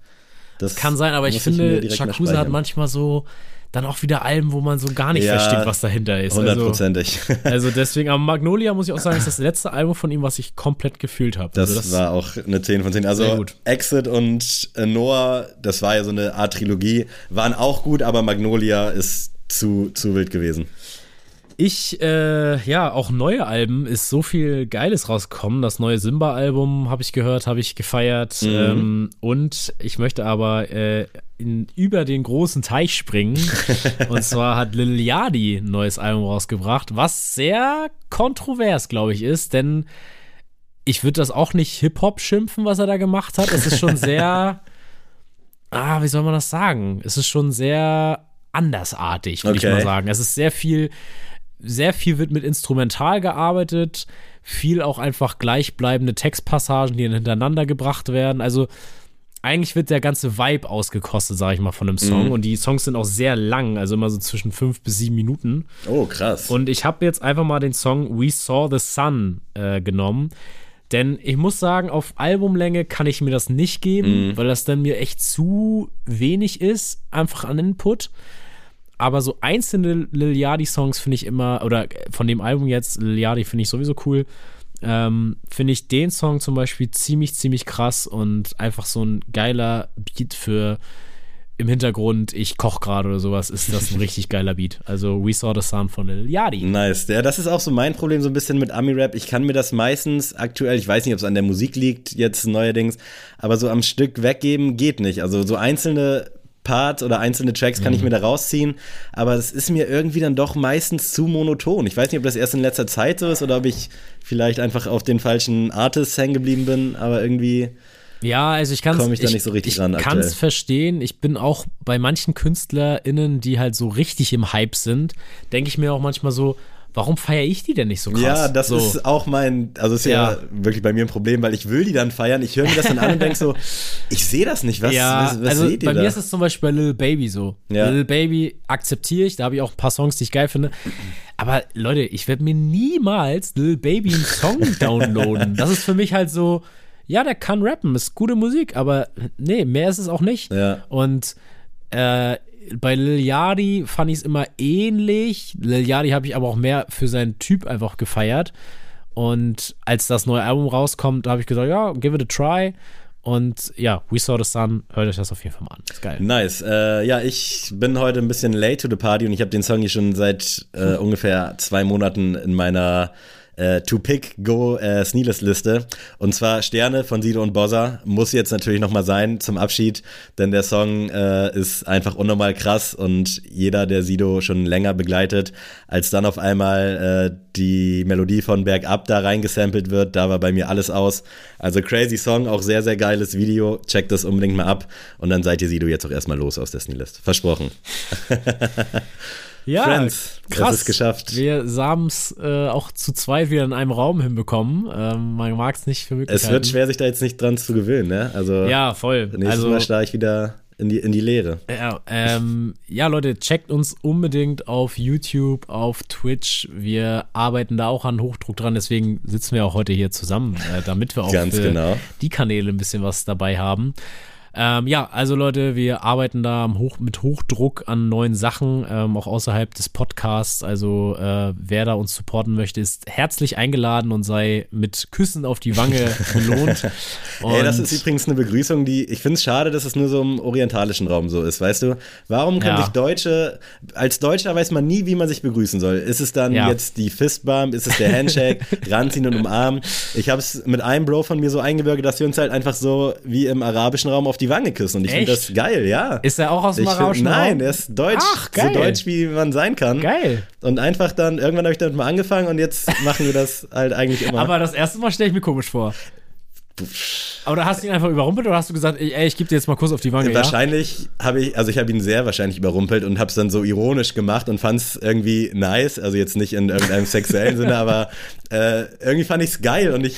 Das kann sein, aber ich finde, ich Shakusa hat manchmal so dann auch wieder Alben, wo man so gar nicht ja, versteht, was dahinter ist. Also hundertprozentig. Also, also, deswegen, aber Magnolia muss ich auch sagen, ist das letzte Album von ihm, was ich komplett gefühlt habe. Das, also das, war auch eine 10 von 10. Also Exit und Noah, das war ja so eine Art Trilogie, waren auch gut, aber Magnolia ist zu, zu wild gewesen. Ich, äh, ja, auch neue Alben ist so viel Geiles rausgekommen. Das neue Simba-Album habe ich gehört, habe ich gefeiert. Mhm. Ähm, und ich möchte aber äh, in, über den großen Teich springen. und zwar hat Lil Yadi ein neues Album rausgebracht, was sehr kontrovers, glaube ich, ist, denn ich würde das auch nicht Hip-Hop schimpfen, was er da gemacht hat. Es ist schon sehr, ah, wie soll man das sagen? Es ist schon sehr andersartig, würde okay. ich mal sagen. Es ist sehr viel sehr viel wird mit Instrumental gearbeitet, viel auch einfach gleichbleibende Textpassagen, die hintereinander gebracht werden. Also eigentlich wird der ganze Vibe ausgekostet, sage ich mal, von einem Song. Mhm. Und die Songs sind auch sehr lang, also immer so zwischen fünf bis sieben Minuten. Oh, krass. Und ich habe jetzt einfach mal den Song We Saw the Sun äh, genommen. Denn ich muss sagen, auf Albumlänge kann ich mir das nicht geben, mhm. weil das dann mir echt zu wenig ist, einfach an Input. Aber so einzelne Lil Yachty-Songs finde ich immer, oder von dem Album jetzt, Lil Yachty finde ich sowieso cool. Ähm, finde ich den Song zum Beispiel ziemlich, ziemlich krass und einfach so ein geiler Beat für im Hintergrund, ich koche gerade oder sowas, ist das ein richtig geiler Beat. Also We Saw the Sun von Lil Yachty. Nice. Ja, das ist auch so mein Problem so ein bisschen mit Ami-Rap. Ich kann mir das meistens aktuell, ich weiß nicht, ob es an der Musik liegt jetzt neuerdings, aber so am Stück weggeben geht nicht. Also so einzelne Parts oder einzelne Tracks kann mhm. ich mir da rausziehen, aber es ist mir irgendwie dann doch meistens zu monoton. Ich weiß nicht, ob das erst in letzter Zeit so ist oder ob ich vielleicht einfach auf den falschen Artists hängen geblieben bin, aber irgendwie ja, also ich kann es nicht so richtig ich, ich kann es verstehen. Ich bin auch bei manchen KünstlerInnen, die halt so richtig im Hype sind, denke ich mir auch manchmal so, warum feiere ich die denn nicht so krass? Ja, das so. ist auch mein, also ist ja. ja. wirklich bei mir ein Problem, weil ich will die dann feiern. Ich höre mir das dann an und denke so, ich sehe das nicht. Was, ja, was, was also seht ihr bei da? mir ist es zum Beispiel bei Little Baby so. Ja. Little Baby akzeptiere ich, da habe ich auch ein paar Songs, die ich geil finde. Aber Leute, ich werde mir niemals Little Baby einen Song downloaden. Das ist für mich halt so, ja, der kann rappen, ist gute Musik, aber nee, mehr ist es auch nicht. Ja. Und äh, bei Lil Yachty fand ich es immer ähnlich. Lil Yachty habe ich aber auch mehr für seinen Typ einfach gefeiert. Und als das neue Album rauskommt, habe ich gesagt, ja, give it a try. Und ja, We Saw the Sun, hört euch das auf jeden Fall mal an. Ist geil. Nice. Äh, ja, ich bin heute ein bisschen late to the party und ich habe den Song hier schon seit äh, ungefähr zwei Monaten in meiner äh, To Pick Go äh. Und zwar Sterne von Sido und Bozza muss jetzt natürlich nochmal sein zum Abschied, denn der Song äh, ist einfach unnormal krass und jeder, der Sido schon länger begleitet, als dann auf einmal äh, die Melodie von Bergab da reingesampelt wird, da war bei mir alles aus. Also crazy Song, auch sehr, sehr geiles Video. Checkt das unbedingt mal ab und dann seid ihr Sido jetzt auch erstmal los aus der Sneelist. Versprochen. Ja, Friends, krass. es geschafft. Wir haben es äh, auch zu zweit wieder in einem Raum hinbekommen. Ähm, man mag es nicht für möglich Es wird schwer, sich da jetzt nicht dran zu gewöhnen, ne? Also Ja, voll. nächstes Also, Mal schlage ich wieder in die, in die Leere. ja, ähm, ja, Leute, checkt uns unbedingt auf YouTube, auf Twitch. Wir arbeiten da auch an Hochdruck dran, deswegen sitzen wir auch heute hier zusammen, äh, damit wir auch Ganz für genau. die Kanäle ein bisschen was dabei haben. Ähm, ja, also Leute, wir arbeiten da Hoch, mit Hochdruck an neuen Sachen, ähm, auch außerhalb des Podcasts. Also äh, wer da uns supporten möchte, ist herzlich eingeladen und sei mit Küssen auf die Wange belohnt. Ey, das ist übrigens eine Begrüßung, die ich finde es schade, dass es nur so im orientalischen Raum so ist, weißt du? Warum kann Ja. sich Deutsche, als Deutscher weiß man nie, wie man sich begrüßen soll. Ist es dann Ja. jetzt die Fistbump, ist es der Handshake, ranziehen und umarmen? Ich habe es mit einem Bro von mir so eingewirkt, dass wir uns halt einfach so wie im arabischen Raum auf die Wange küssen und ich finde das geil, ja. Ist er auch aus dem arabischen nein, er ist deutsch, Ach, so deutsch wie man sein kann. Geil. Und einfach dann, irgendwann habe ich damit mal angefangen und jetzt machen wir das halt eigentlich immer. Aber das erste Mal stelle ich mir komisch vor. Aber da hast du ihn einfach überrumpelt oder hast du gesagt, ey, ich gebe dir jetzt mal Kuss auf die Wange? Ja? Wahrscheinlich habe ich, also ich habe ihn sehr wahrscheinlich überrumpelt und habe es dann so ironisch gemacht und fand es irgendwie nice, also jetzt nicht in irgendeinem sexuellen Sinne, aber äh, irgendwie fand ich es geil und ich,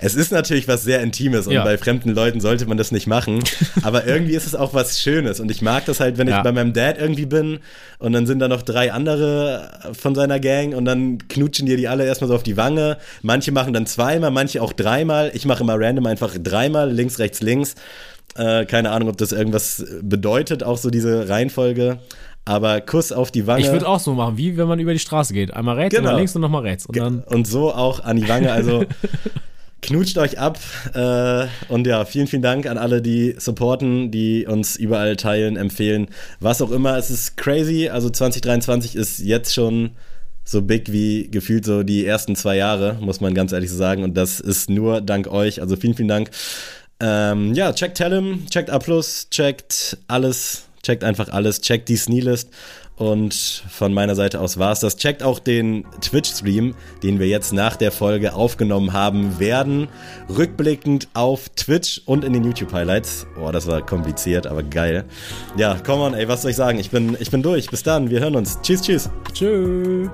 es ist natürlich was sehr Intimes und Ja. bei fremden Leuten sollte man das nicht machen, aber irgendwie ist es auch was Schönes und ich mag das halt, wenn ich Ja. bei meinem Dad irgendwie bin und dann sind da noch drei andere von seiner Gang und dann knutschen dir die alle erstmal so auf die Wange, manche machen dann zweimal, manche auch dreimal, ich mache immer random einfach dreimal, links, rechts, links. Äh, keine Ahnung, ob das irgendwas bedeutet, auch so diese Reihenfolge. Aber Kuss auf die Wange. Ich würde auch so machen, wie wenn man über die Straße geht. Einmal rechts, Genau. einmal links und nochmal rechts. Und dann, und so auch an die Wange. Also knutscht euch ab. Äh, und ja, vielen, vielen Dank an alle, die supporten, die uns überall teilen, empfehlen, was auch immer. Es ist crazy. Also 2023 ist jetzt schon so big wie gefühlt so die ersten zwei Jahre, muss man ganz ehrlich sagen. Und das ist nur dank euch. Also vielen, vielen Dank. Ähm, ja, checkt Tellem, checkt A+, checkt alles, checkt einfach alles, checkt die Sneelist. Und von meiner Seite aus war's das. Checkt auch den Twitch-Stream, den wir jetzt nach der Folge aufgenommen haben werden. Rückblickend auf Twitch und in den YouTube-Highlights. Boah, das war kompliziert, aber geil. Ja, come on, ey, was soll ich sagen? Ich bin, ich bin durch. Bis dann, wir hören uns. Tschüss, tschüss. tschüss.